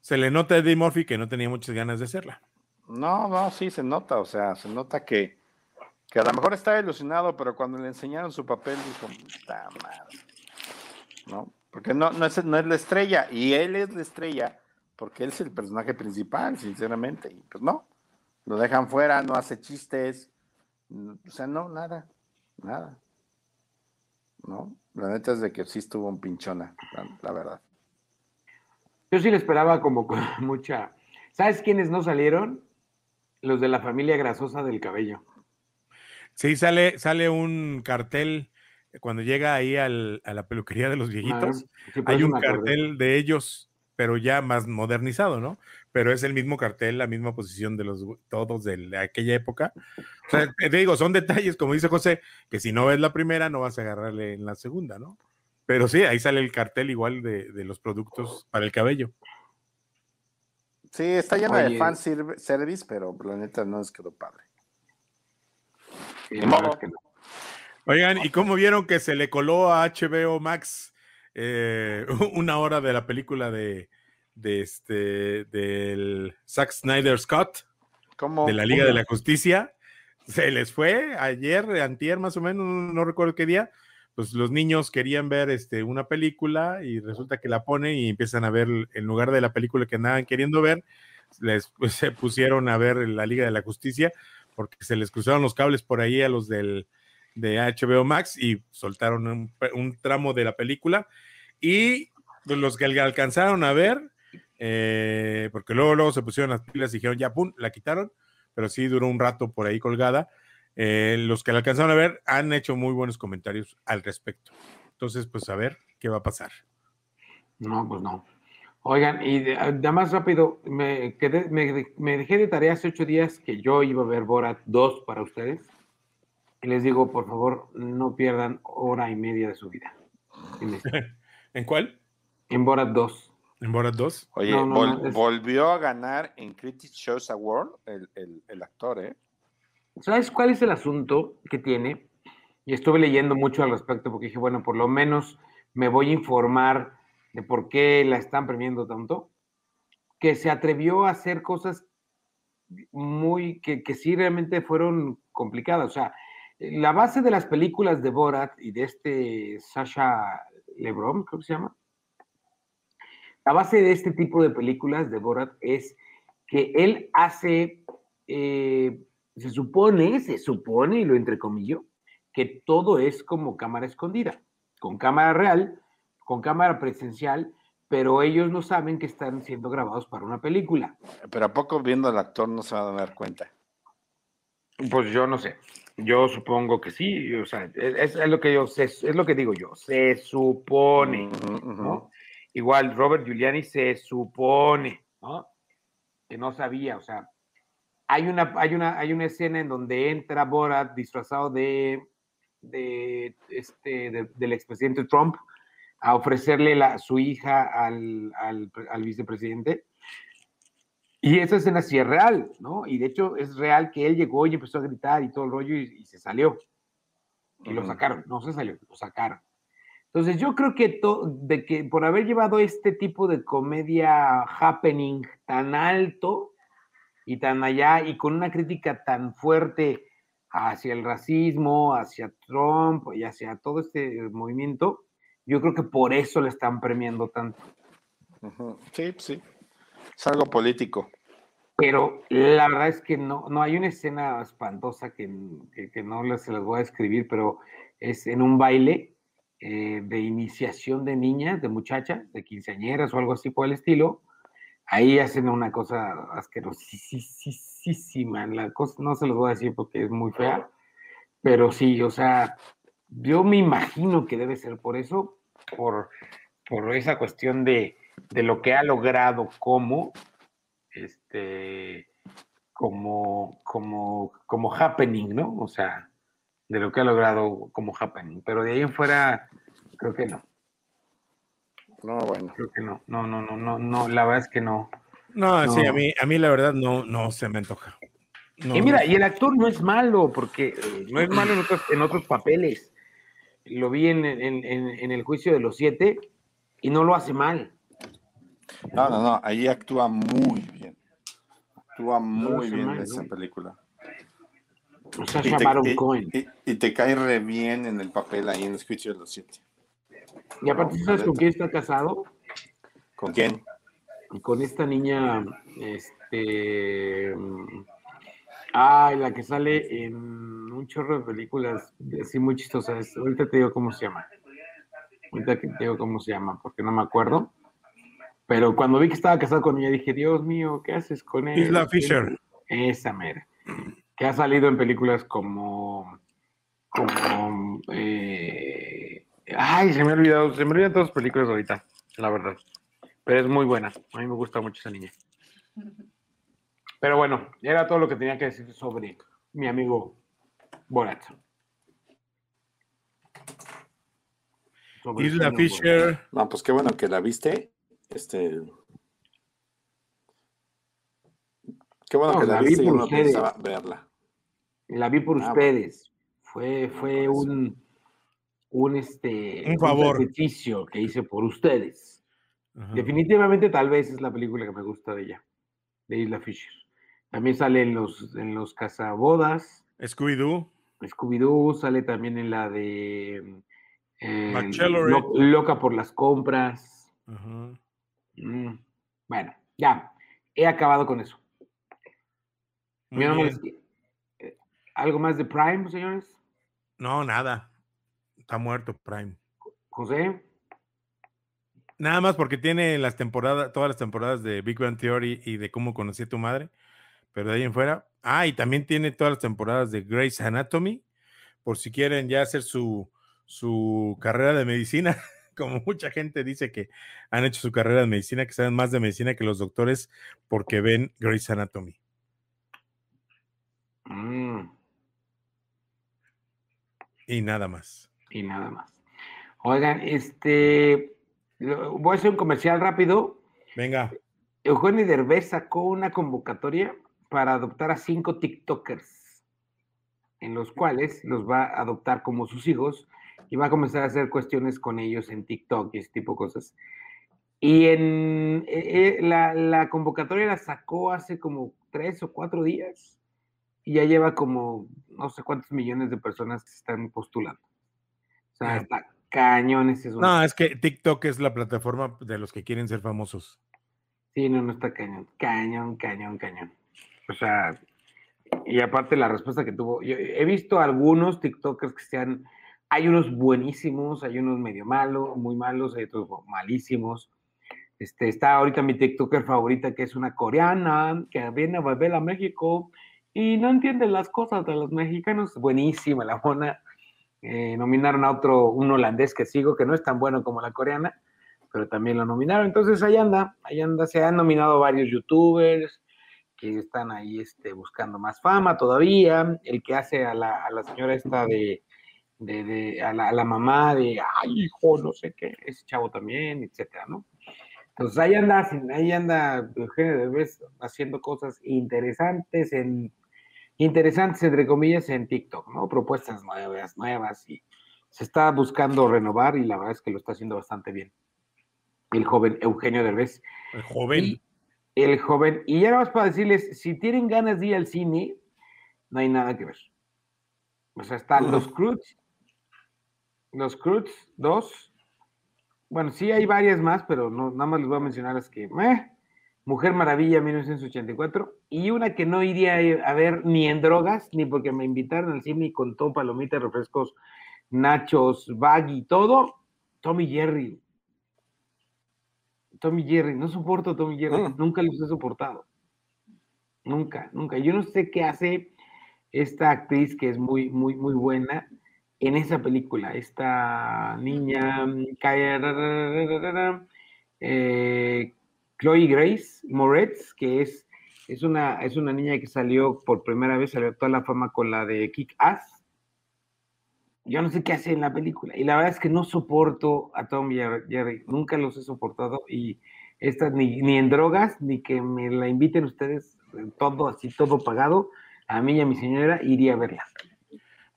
Se le nota a Eddie Murphy que no tenía muchas ganas de hacerla. No, no, sí, se nota, o sea, se nota que, que a lo mejor estaba ilusionado, pero cuando le enseñaron su papel dijo, puta madre. ¿No? Porque no, no, es, no es la estrella, y él es la estrella, porque él es el personaje principal, sinceramente, y pues no, lo dejan fuera, no hace chistes, o sea, no, nada, nada. ¿No? La neta es de que sí estuvo un pinchona, la, la verdad. Yo sí le esperaba como con mucha. ¿Sabes quiénes no salieron? Los de la familia grasosa del cabello. Sí, sale, sale un cartel cuando llega ahí al, a la peluquería de los viejitos. Ah, sí, hay un cartel de ellos, pero ya más modernizado, ¿no? Pero es el mismo cartel, la misma posición de los todos de aquella época. O sea, te digo, son detalles, como dice José, que si no ves la primera, no vas a agarrarle en la segunda, ¿no? Pero sí, ahí sale el cartel igual de, de los productos para el cabello. Sí, está llena Oye. de fan service, pero la neta no les quedó padre. Sí, no, es que no. Oigan, ¿y cómo vieron que se le coló a HBO Max eh, una hora de la película de, de este del Zack Snyder Scott? ¿Cómo? De la Liga ¿Cómo? de la Justicia. Se les fue ayer, antier más o menos, no recuerdo qué día, pues los niños querían ver este, una película y resulta que la ponen y empiezan a ver en lugar de la película que andaban queriendo ver, les pues, se pusieron a ver la Liga de la Justicia porque se les cruzaron los cables por ahí a los del, de HBO Max y soltaron un, tramo de la película y pues, los que alcanzaron a ver, eh, porque luego, luego se pusieron las pilas y dijeron ya, pum, la quitaron, pero sí duró un rato por ahí colgada. Eh, los que la alcanzaron a ver han hecho muy buenos comentarios al respecto. Entonces, pues a ver qué va a pasar. No, pues no. Oigan, y de, de más rápido, me, quedé, me, me, dejé de tarea hace ocho días que yo iba a ver Borat 2 para ustedes. Y les digo, por favor, no pierdan hora y media de su vida. ¿En, ¿En cuál? En Borat 2. ¿En Borat 2? Oye, no, no, vol es... volvió a ganar en Critics Choice Award el, el, el actor, ¿eh? ¿Sabes cuál es el asunto que tiene? Y estuve leyendo mucho al respecto porque dije, bueno, por lo menos me voy a informar de por qué la están premiando tanto. Que se atrevió a hacer cosas muy, que, que sí realmente fueron complicadas. O sea, la base de las películas de Borat y de este Sasha Lebron, creo que se llama. La base de este tipo de películas de Borat es que él hace, eh, se supone, se supone, y lo entrecomillo, que todo es como cámara escondida, con cámara real, con cámara presencial, pero ellos no saben que están siendo grabados para una película. Pero a poco viendo al actor no se van a dar cuenta. Pues yo no sé. Yo supongo que sí, o sea, es, es lo que yo sé, es lo que digo yo, se supone. ¿no? Igual Robert Giuliani se supone, ¿no? Que no sabía, o sea, hay una, hay una, hay una escena en donde entra Borat disfrazado de, de este, de- del expresidente Trump a ofrecerle la, su hija al, al, al vicepresidente. Y esa escena sí es real, ¿no? Y de hecho es real que él llegó y empezó a gritar y todo el rollo y, y se salió. Y lo sacaron, no se salió, lo sacaron. Entonces yo creo que, de que por haber llevado este tipo de comedia happening tan alto y tan allá y con una crítica tan fuerte hacia el racismo, hacia Trump y hacia todo este movimiento, yo creo que por eso le están premiando tanto. Sí, sí. Es algo político. Pero la verdad es que no, no hay una escena espantosa que, que, no se las voy a escribir, pero es en un baile eh, de iniciación de niñas, de muchachas, de quinceañeras o algo así por el estilo. Ahí hacen una cosa asquerosísima. La cosa no se los voy a decir porque es muy fea, pero sí, o sea, yo me imagino que debe ser por eso, por, por esa cuestión de, de lo que ha logrado como este como como como happening, ¿no? O sea, de lo que ha logrado como happening, pero de ahí en fuera creo que no, No, bueno. creo que no, no, no, no, no, no, la verdad es que no. No, sí, a mí, a mí la verdad no, no se me antoja. No, y mira, no. y el actor no es malo, porque eh, no es malo en otros, en otros papeles. Lo vi en, en- en- en el juicio de los siete y no lo hace mal. No, no, no. Ahí actúa muy bien. Actúa muy bien en esa película. O sea, Y te, y- y- y te cae re bien en el papel ahí en el juicio de los siete. Y aparte, ¿sabes con quién está casado? ¿Con quién? con esta niña, este, ay, la que sale en un chorro de películas así muy chistosas. Ahorita te digo cómo se llama. Ahorita te digo cómo se llama, porque no me acuerdo. Pero cuando vi que estaba casado con ella, dije, Dios mío, ¿qué haces con él? Isla Fisher. Esa mera. Que ha salido en películas como, como, eh, ay, se me ha olvidado, se me olvidan todas las películas ahorita, la verdad. Pero es muy buena. A mí me gusta mucho esa niña. Pero bueno, era todo lo que tenía que decir sobre mi amigo Borat. Sobre Isla señor Fisher. No, pues qué bueno que la viste. Este. Qué bueno No, que la, la vi por no ustedes. pensaba verla. La vi por Ah, ustedes. Fue, fue Por eso. un, un, este, Un favor. sacrificio que hice por ustedes. Ajá. Definitivamente, tal vez es la película que me gusta de ella, de Isla Fisher. También sale en los, en los cazabodas. Scooby-Doo. Scooby-Doo sale también en la de eh. Lo- Loca por las compras. Ajá. Mm, Bueno, ya, he acabado con eso. Yo no les- eh, ¿Algo más de Prime, señores? No, nada. Está muerto Prime. José, Nada más porque tiene las temporadas, todas las temporadas de Big Bang Theory y de cómo conocí a tu madre. Pero de ahí en fuera. Ah, y también tiene todas las temporadas de Grey's Anatomy. Por si quieren ya hacer su, su carrera de medicina. Como mucha gente dice que han hecho su carrera de medicina, que saben más de medicina que los doctores porque ven Grey's Anatomy. Mm, Y nada más. y nada más. Oigan, este, voy a hacer un comercial rápido. Venga. Eugenio Derbez sacó una convocatoria para adoptar a cinco TikTokers, en los cuales los va a adoptar como sus hijos y va a comenzar a hacer cuestiones con ellos en TikTok y ese tipo de cosas. Y en eh, eh, la, la convocatoria la sacó hace como tres o cuatro días y ya lleva como no sé cuántos millones de personas que se están postulando. O sea, está cañón ese asunto. No, es que TikTok es la plataforma de los que quieren ser famosos. Sí, no, no está cañón. Cañón, cañón, cañón. O sea, y aparte la respuesta que tuvo, yo he visto algunos TikTokers que sean, hay unos buenísimos, hay unos medio malos, muy malos, hay otros malísimos. Este, está ahorita mi TikToker favorita, que es una coreana, que viene a volver a México y no entiende las cosas de los mexicanos. Buenísima la mona. Eh, nominaron a otro, un holandés que sigo, que no es tan bueno como la coreana, pero también lo nominaron. Entonces ahí anda, ahí anda, se han nominado varios youtubers que están ahí este, buscando más fama todavía. El que hace a la, a la señora esta de, de, de- a, la, a la mamá de, ay, hijo, no sé qué, ese chavo también, etcétera, ¿no? Entonces ahí anda, ahí anda Eugenio Derbez haciendo cosas interesantes en, interesantes entre comillas en TikTok, ¿no? Propuestas nuevas, nuevas y se está buscando renovar y la verdad es que lo está haciendo bastante bien. El joven Eugenio Derbez. El joven. Y el joven, y ya nada más para decirles, si tienen ganas de ir al cine, no hay nada que ver. O sea, están los Cruz, los Cruz 2. Bueno, sí hay varias más, pero no, nada más les voy a mencionar las que. meh, Mujer Maravilla 1984 y una que no iría a ver ni en drogas, ni porque me invitaron al cine y con todo palomitas, refrescos, nachos, bag y todo, Tommy Jerry. Tommy Jerry, no soporto a Tommy Jerry, Mm. nunca los he soportado. Nunca, nunca. Yo no sé qué hace esta actriz que es muy, muy, muy buena en esa película. Esta niña, mm, eh, Chloe Grace Moretz, que es, es, una, es una niña que salió por primera vez, salió a toda la fama con la de Kick Ass. Yo no sé qué hace en la película. Y la verdad es que no soporto a Tom y a Jerry. Nunca los he soportado. Y esta ni, ni en drogas, ni que me la inviten ustedes, eh, todo así, todo pagado. A mí y a mi señora iría a verla.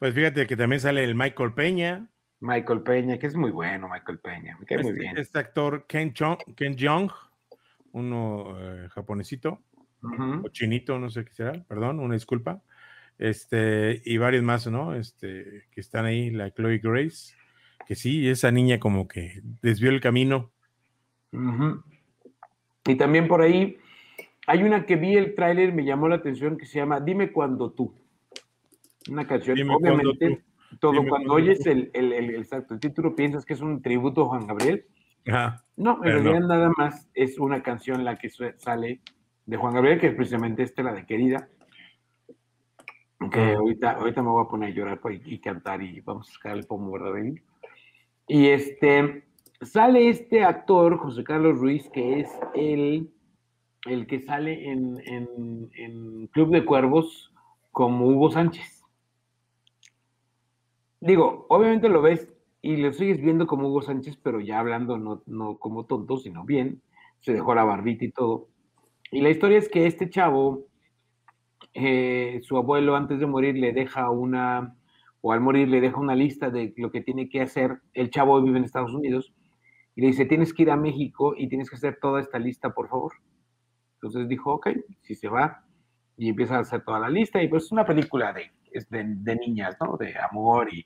Pues fíjate que también sale el Michael Peña. Michael Peña, que es muy bueno, Michael Peña. Me cae muy Este, bien. este actor Ken, Chong, Ken Jeong, uno eh, japonesito o chinito, no sé qué será, perdón, una disculpa. Este, y varios más, ¿no? Este, que están ahí, la Chloe Grace, que sí, esa niña como que desvió el camino. Y también por ahí hay una que vi el tráiler, me llamó la atención, que se llama Dime cuando tú. Una canción, Dime cuando obviamente, todo cuando oyes el, el, el- el título piensas que es un tributo a Juan Gabriel. Ajá. No, en no. realidad nada más es una canción la que sale de Juan Gabriel, que es precisamente esta, la de Querida. Que Ah. ahorita, ahorita me voy a poner a llorar y, y cantar y vamos a sacar el pomo, ¿verdad? Y este, sale este actor, José Carlos Ruiz, que es el, el que sale en, en- en Club de Cuervos como Hugo Sánchez. Digo, obviamente lo ves y lo sigues viendo como Hugo Sánchez, pero ya hablando no, no como tonto, sino bien. Se dejó la barbita y todo. Y la historia es que este chavo, eh, su abuelo antes de morir le deja una, o al morir le deja una lista de lo que tiene que hacer. El chavo vive en Estados Unidos y le dice, tienes que ir a México y tienes que hacer toda esta lista, por favor. Entonces dijo, ok, si se va y empieza a hacer toda la lista y pues es una película de, de, de niñas, ¿no? De amor y,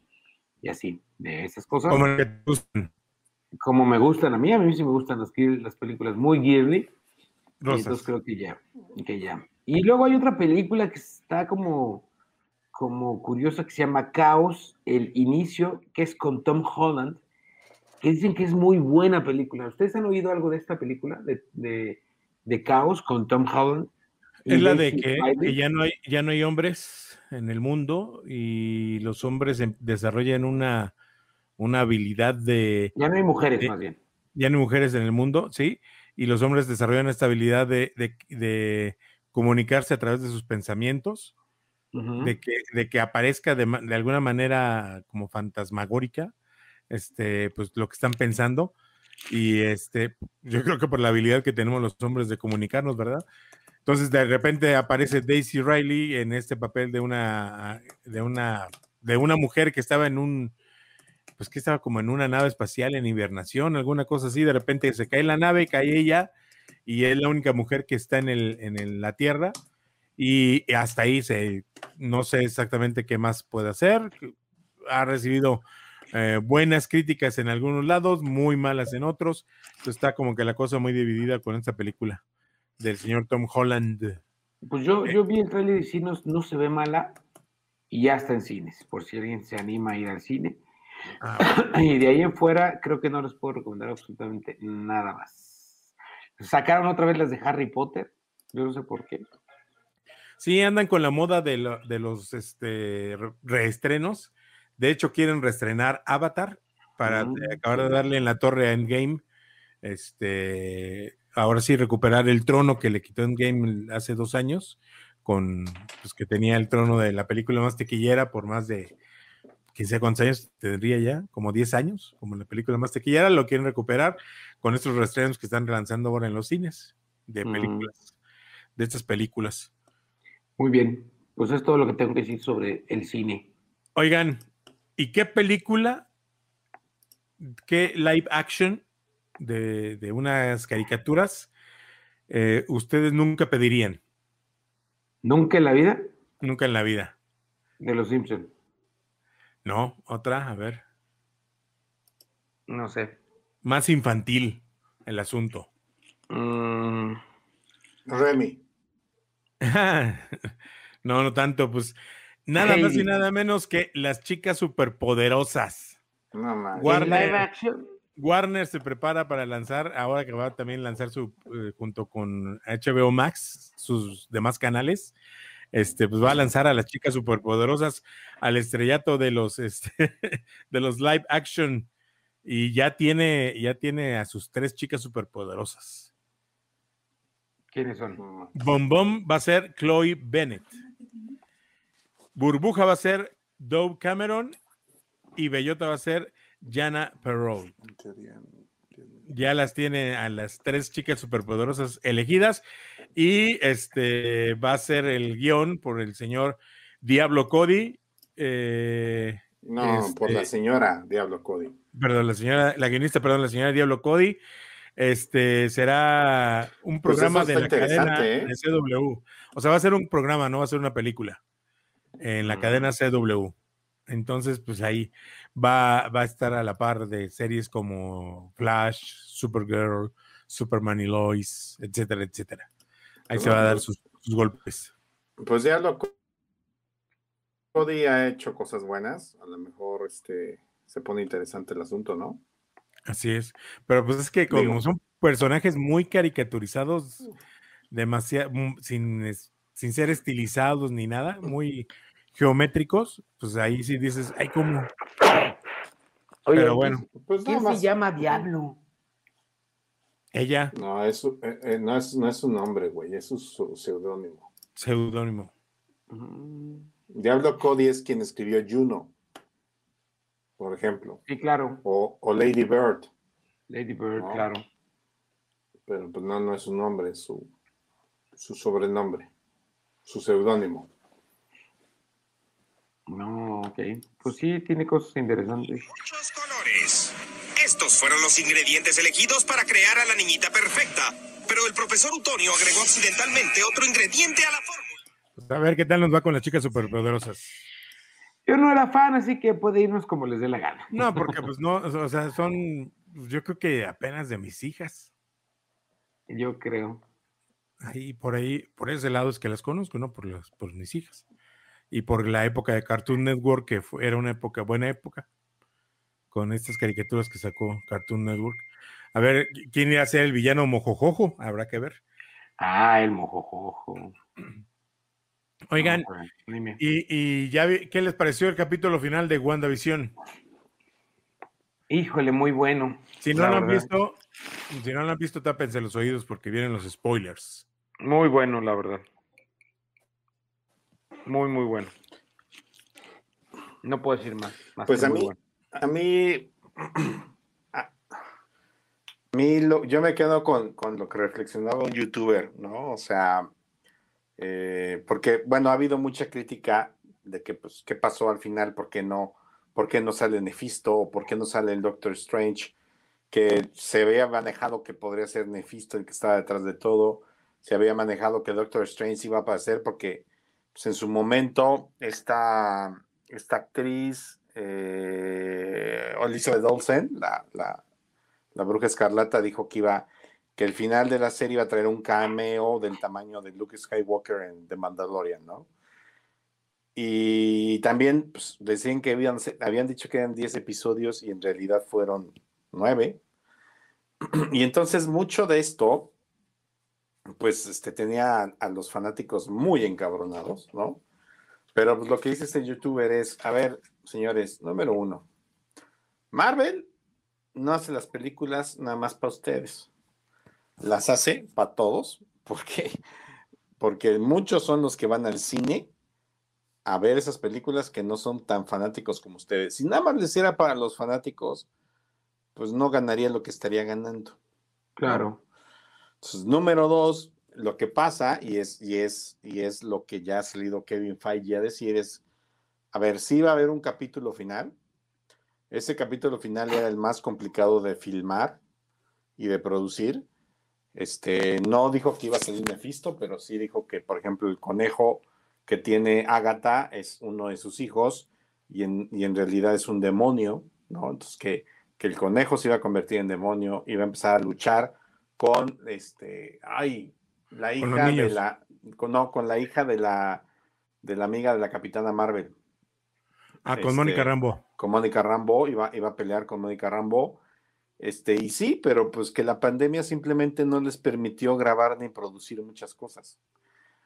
y así, de esas cosas Como te gustan, como me gustan a mí, a mí sí me gustan las, las películas muy girly, rosas. entonces creo que ya, que ya. Y luego hay otra película que está como, como curiosa que se llama Caos, el inicio, que es con Tom Holland, que dicen que es muy buena película. ¿Ustedes han oído algo de esta película, de, de, de Caos con Tom Holland? Es la de que, ya no hay, ya no hay hombres en el mundo y los hombres em- desarrollan una, una habilidad de, Ya no hay mujeres, de- más bien. ya no hay mujeres en el mundo, ¿sí? Y los hombres desarrollan esta habilidad de, de- de comunicarse a través de sus pensamientos, de, que, de que aparezca de, de alguna manera como fantasmagórica, este, pues lo que están pensando. Y este, yo creo que por la habilidad que tenemos los hombres de comunicarnos, ¿verdad? Entonces de repente aparece Daisy Riley en este papel de una, de una, de una mujer que estaba en un, pues que estaba como en una nave espacial en hibernación, alguna cosa así, de repente se cae la nave, cae ella, y es la única mujer que está en, el, en la Tierra, y hasta ahí se no sé exactamente qué más puede hacer. Ha recibido eh, buenas críticas en algunos lados, muy malas en otros. está como que la cosa muy dividida con esta película del señor Tom Holland. Pues yo, yo vi el trailer y sí no, no se ve mala y ya está en cines, por si alguien se anima a ir al cine. Ah, y de ahí en fuera creo que no les puedo recomendar absolutamente nada más. Sacaron otra vez las de Harry Potter, yo no sé por qué. Sí, andan con la moda de, los este, reestrenos. De hecho, quieren reestrenar Avatar para acabar de darle en la torre a Endgame. Este, ahora sí, recuperar el trono que le quitó Endgame hace dos años, con pues, que tenía el trono de la película más tequillera por más de quién sé cuántos años tendría ya, como 10 años, como la película más tequillera, lo quieren recuperar con estos reestrenos que están lanzando ahora en los cines de mm. películas, de estas películas. Muy bien, pues es todo lo que tengo que decir sobre el cine. Oigan, ¿y qué película, qué live action de, unas caricaturas eh, ustedes nunca pedirían? ¿Nunca en la vida? Nunca en la vida. De los Simpsons. No, otra, a ver. No sé. Más infantil el asunto. Mm. Remy. no, no tanto, pues nada más y nada menos que las chicas superpoderosas. No Warner, Warner se prepara para lanzar, ahora que va a también lanzar su, eh, junto con HBO Max, sus demás canales, este, pues va a lanzar a las chicas superpoderosas al estrellato de los, este, de los live action y ya tiene, ya tiene a sus tres chicas superpoderosas. ¿Quiénes son? Bombom va a ser Chloe Bennett. Burbuja va a ser Dove Cameron y Bellota va a ser Jana Perrault. Ya las tiene a las tres chicas superpoderosas elegidas y este va a ser el guion por el señor Diablo Cody. Eh, no, por la este señora Diablo Cody. Perdón, la señora, la guionista, perdón, la señora Diablo Cody. Este será un pues programa de la cadena ¿eh? de CW. O sea, va a ser un programa, no va a ser una película en la cadena CW. Entonces, pues ahí va, va a estar a la par de series como Flash, Supergirl, Superman y Lois, etcétera, etcétera. Ahí se va a dar sus, golpes. Pues ya lo Cody ha hecho cosas buenas. A lo mejor este se pone interesante el asunto, ¿no? Así es. Pero pues es que como son personajes muy caricaturizados, demasiado, mm, sin, sin ser estilizados ni nada, muy geométricos, pues ahí sí dices, ay, ¿cómo? Oye, Pero bueno. Pues, ¿Quién se llama Diablo? Ella. No, es, eh, eh, no, es, no es su nombre, güey, es su, seudónimo. Seudónimo. Diablo Cody es quien escribió Juno, por ejemplo. Sí, claro. O, Lady Bird. Lady Bird, claro. Pero pues no, no es su nombre, es su, su sobrenombre, su seudónimo. No, ok. Pues sí, tiene cosas interesantes. Muchos colores. Estos fueron los ingredientes elegidos para crear a la niñita perfecta. Pero el profesor Utonio agregó accidentalmente otro ingrediente a la fórmula. A ver qué tal nos va con las chicas superpoderosas. Yo no era fan, así que puede irnos como les dé la gana. No, porque pues no, o sea, son, yo creo que apenas de mis hijas. Yo creo. Ahí, por ahí, por ese lado es que las conozco, ¿no? Por, las, por mis hijas y por la época de Cartoon Network, que era una época, buena época, con estas caricaturas que sacó Cartoon Network. A ver, ¿quién iba a ser el villano mojojojo? Habrá que ver. Ah, el mojojojo. Oigan, y, ya ¿qué les pareció el capítulo final de WandaVision? Híjole, muy bueno. Si no lo han visto, si no lo han visto, tápense los oídos porque vienen los spoilers. Muy bueno, la verdad. Muy, muy bueno. No puedo decir más. pues a mí, a mí, a mí yo me quedo con, lo que reflexionaba un youtuber, ¿no? O sea, eh, porque, bueno, ha habido mucha crítica de que, pues, qué pasó al final, por qué no, por qué no sale Nefisto, o por qué no sale el Doctor Strange, que se había manejado que podría ser Nefisto el que estaba detrás de todo, se había manejado que Doctor Strange iba a aparecer porque pues en su momento, esta, esta actriz, eh, Elizabeth Olsen, la, la, bruja escarlata, dijo que iba que el final de la serie iba a traer un cameo del tamaño de Luke Skywalker en The Mandalorian, ¿no? Y también pues, decían que habían, habían dicho que eran 10 episodios y en realidad fueron 9. Y entonces mucho de esto, pues este, tenía a, los fanáticos muy encabronados, ¿no? Pero pues, lo que dice este youtuber es, a ver, señores, número uno, Marvel no hace las películas nada más para ustedes las hace para todos, porque, porque muchos son los que van al cine a ver esas películas que no son tan fanáticos como ustedes. Si nada más les hiciera para los fanáticos, pues no ganaría lo que estaría ganando. Claro. Entonces, número dos, lo que pasa, y es, y es, y es lo que ya ha salido Kevin Feige a decir, es, a ver, si va a haber un capítulo final. Ese capítulo final era el más complicado de filmar y de producir este, no dijo que iba a salir Mephisto, pero sí dijo que, por ejemplo, el conejo que tiene Agatha es uno de sus hijos y en, realidad es un demonio, ¿no? Entonces que, que, el conejo se iba a convertir en demonio, iba a empezar a luchar con, este, ay, la hija de la, no, con la hija de la, de la amiga de la capitana Marvel. Ah, con Mónica este, Rambo. Con Mónica Rambo, iba, iba a pelear con Mónica Rambo este, y sí, pero pues que la pandemia simplemente no les permitió grabar ni producir muchas cosas.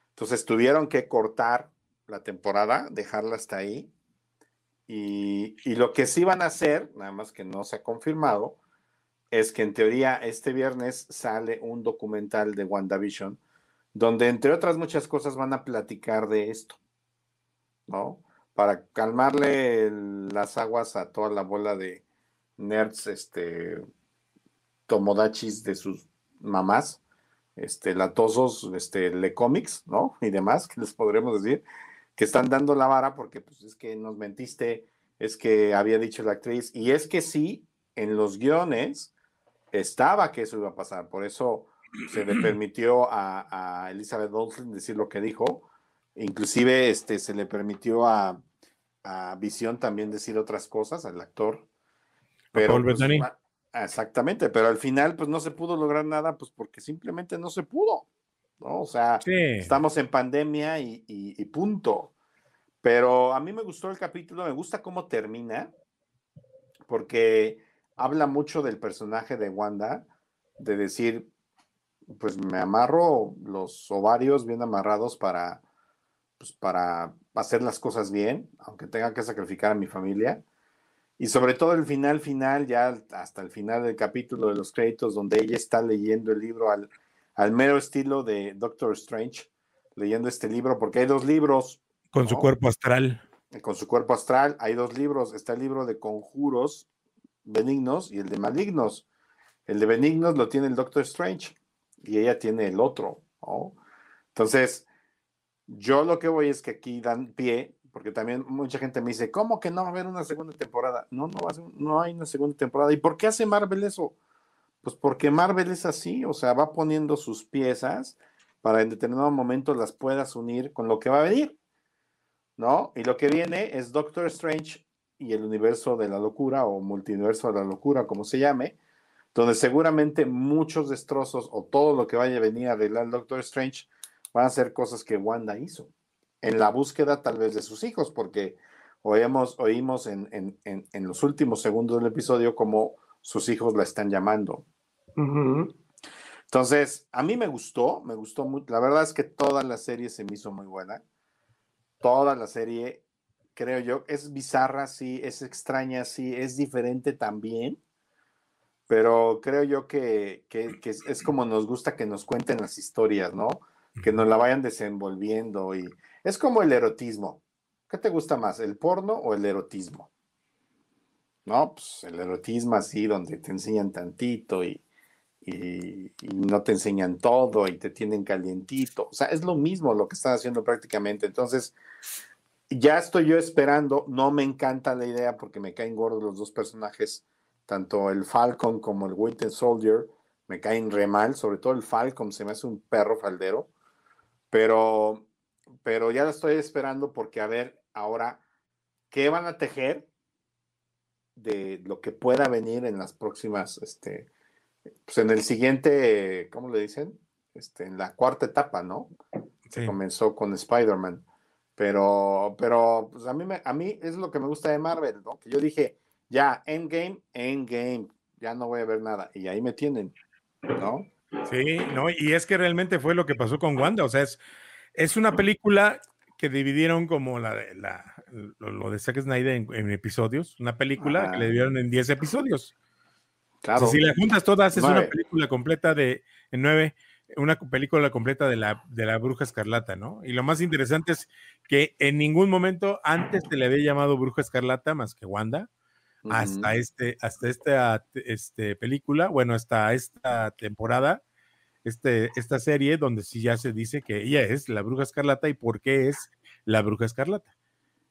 Entonces tuvieron que cortar la temporada, dejarla hasta ahí. Y, y, lo que sí van a hacer, nada más que no se ha confirmado, es que en teoría este viernes sale un documental de WandaVision, donde entre otras muchas cosas van a platicar de esto, ¿no? Para calmarle las aguas a toda la bola de, nerds, este, tomodachis de sus mamás, este, latosos, este, le cómics, ¿no? Y demás, que les podremos decir, que están dando la vara porque pues es que nos mentiste, es que había dicho la actriz, y es que sí, en los guiones estaba que eso iba a pasar, por eso se le permitió a, Elizabeth Olsen decir lo que dijo, inclusive este, se le permitió a, a Visión también decir otras cosas, al actor. Pero, pues, exactamente, pero al final pues no se pudo lograr nada, pues porque simplemente no se pudo, ¿no? O sea, estamos en pandemia y, punto. Pero a mí me gustó el capítulo, me gusta cómo termina, porque habla mucho del personaje de Wanda, de decir, pues me amarro los ovarios bien amarrados para, pues, para hacer las cosas bien, aunque tenga que sacrificar a mi familia. Y sobre todo el final final, ya hasta el final del capítulo de los créditos, donde ella está leyendo el libro al, al mero estilo de Doctor Strange, leyendo este libro, porque hay dos libros. Con su cuerpo astral. Con su cuerpo astral, hay dos libros. Está el libro de conjuros benignos y el de malignos. El de benignos lo tiene el Doctor Strange y ella tiene el otro. Entonces, yo lo que voy es que aquí dan pie porque también mucha gente me dice, ¿cómo que no va a haber una segunda temporada? No, no, va a no hay una segunda temporada. ¿Y por qué hace Marvel eso? Pues porque Marvel es así, o sea, va poniendo sus piezas para en determinado momento las puedas unir con lo que va a venir, ¿no? Y lo que viene es Doctor Strange y el universo de la locura o multiverso de la locura, como se llame, donde seguramente muchos destrozos o todo lo que vaya a venir del Doctor Strange van a ser cosas que Wanda hizo en la búsqueda tal vez de sus hijos, porque oímos, oímos en, los últimos segundos del episodio como sus hijos la están llamando. Entonces, a mí me gustó, me gustó mucho. La verdad es que toda la serie se me hizo muy buena. Toda la serie, creo yo, es bizarra, sí, es extraña, sí, es diferente también. Pero creo yo que, que es como nos gusta que nos cuenten las historias, ¿no? Que nos la vayan desenvolviendo y, es como el erotismo. ¿Qué te gusta más, el porno o el erotismo? No, pues el erotismo así, donde te enseñan tantito y, no te enseñan todo y te tienen calientito. O sea, es lo mismo lo que están haciendo prácticamente. Entonces, ya estoy yo esperando. No me encanta la idea porque me caen gordos los dos personajes, tanto el Falcon como el Winter Soldier. Me caen re mal, sobre todo el Falcon se me hace un perro faldero. Pero pero ya la estoy esperando porque a ver ahora qué van a tejer de lo que pueda venir en las próximas, este, pues en el siguiente, ¿cómo le dicen? Este, en la cuarta etapa, ¿no? Sí. Comenzó con Spider-Man. Pero, pero, pues a mí, me, a mí es lo que me gusta de Marvel, ¿no? Que yo dije, ya, Endgame, Endgame, ya no voy a ver nada. Y ahí me tienen, ¿no? Sí, no, y es que realmente fue lo que pasó con Wanda. O sea, es, es una película que dividieron como la, la lo, lo, de Zack Snyder en, en episodios, una película Ajá. que le dividieron en 10 episodios. Claro. O sea, si la juntas todas, es una película completa de en nueve, una película completa de la, de la Bruja Escarlata, ¿no? Y lo más interesante es que en ningún momento antes se le había llamado Bruja Escarlata más que Wanda, hasta este, hasta esta este, película, bueno, hasta esta temporada, este, esta serie donde sí ya se dice que ella es la Bruja Escarlata y por qué es la Bruja Escarlata.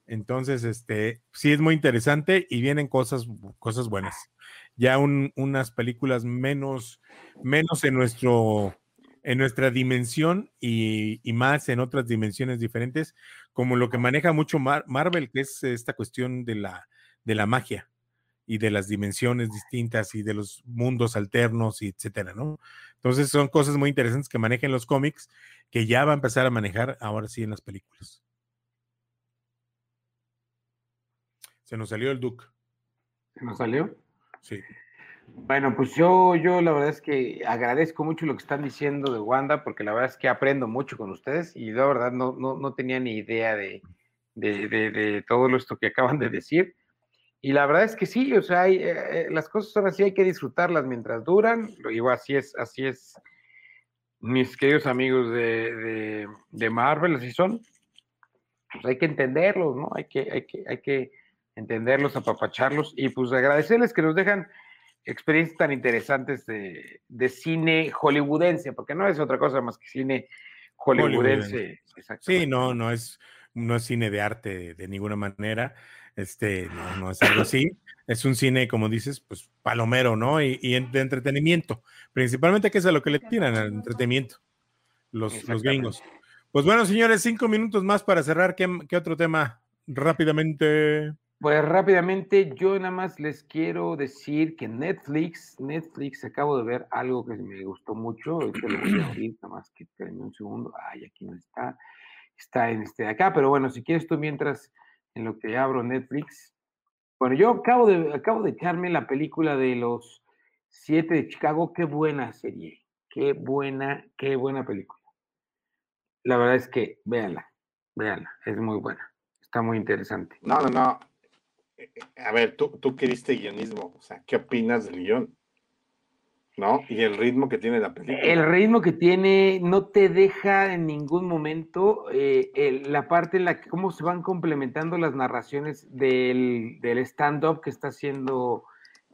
Entonces, este, sí es muy interesante y vienen cosas, cosas buenas. Ya un- unas películas menos, menos en nuestro, en nuestra dimensión y, y más en otras dimensiones diferentes, como lo que maneja mucho Mar- Marvel, que es esta cuestión de la, de la magia y de las dimensiones distintas y de los mundos alternos y etcétera, ¿no? Entonces son cosas muy interesantes que manejan los cómics que ya va a empezar a manejar ahora sí en las películas. Se nos salió el Duke. ¿Se nos salió? Sí. Bueno, pues yo, yo la verdad es que agradezco mucho lo que están diciendo de Wanda, porque la verdad es que aprendo mucho con ustedes y la verdad no, no, no tenía ni idea de, de, de, todo esto que acaban de decir. Y la verdad es que sí, o sea, hay, eh, eh, las cosas son así, hay que disfrutarlas mientras duran. Lo así es, así es, mis queridos amigos de, de, de Marvel, así son. Pues hay que entenderlos, ¿no? Hay que, hay que, hay que entenderlos, apapacharlos y pues agradecerles que nos dejan experiencias tan interesantes de, de cine hollywoodense, porque no es otra cosa más que cine hollywoodense. Sí, no, no es, no es cine de arte de, ninguna manera. Este, no, no es algo así. Es un cine, como dices, pues palomero, ¿no? Y, y de entretenimiento. Principalmente que es a lo que le tiran, al entretenimiento. Los, los gringos. Pues bueno, señores, cinco minutos más para cerrar. ¿Qué, qué otro tema? Rápidamente. Pues rápidamente, yo nada más les quiero decir que Netflix, Netflix, acabo de ver algo que me gustó mucho, ahorita lo voy a abrir, nada más que un segundo, ay, aquí no está, está en este de acá, pero bueno, si quieres tú mientras en lo que abro Netflix, bueno, yo acabo de, acabo de echarme la película de los siete de Chicago, qué buena serie, qué buena, qué buena película. La verdad es que véanla, véanla, es muy buena, está muy interesante. No, no, no. A ver, tú, tú que diste guionismo, o sea, ¿qué opinas del guion? ¿No? Y el ritmo que tiene la película. El ritmo que tiene no te deja en ningún momento eh, la parte en la que cómo se van complementando las narraciones del, del stand-up que está haciendo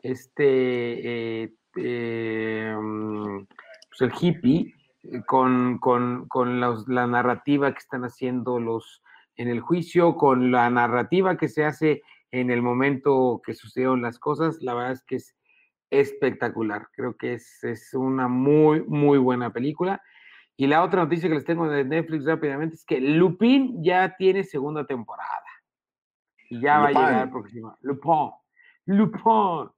este eh, mm, pues el hippie eh, con, con- con los- la narrativa que están haciendo los en el juicio, con la narrativa que se hace en el momento que sucedieron las cosas, la verdad es que es espectacular. Creo que es, es una muy, muy buena película. Y la otra noticia que les tengo de Netflix rápidamente es que Lupin ya tiene segunda temporada. Y ya va a llegar próxima. Lupin. Lupin.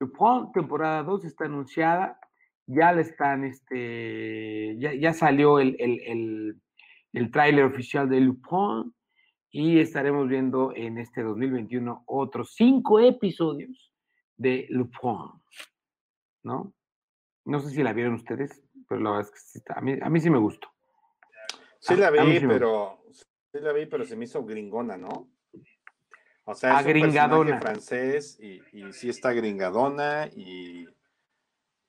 Lupin, temporada 2 está anunciada. Ya le están, este, ya, ya salió el, el, el, el tráiler oficial de Lupin y estaremos viendo en este 2021 otros cinco episodios de Lupin, ¿no? No sé si la vieron ustedes, pero la verdad es que sí a, mí, a mí sí me gustó. Sí la A- a mí vi, sí pero sí la vi, pero se me hizo gringona, ¿no? O sea, es un francés y, y sí está gringadona y,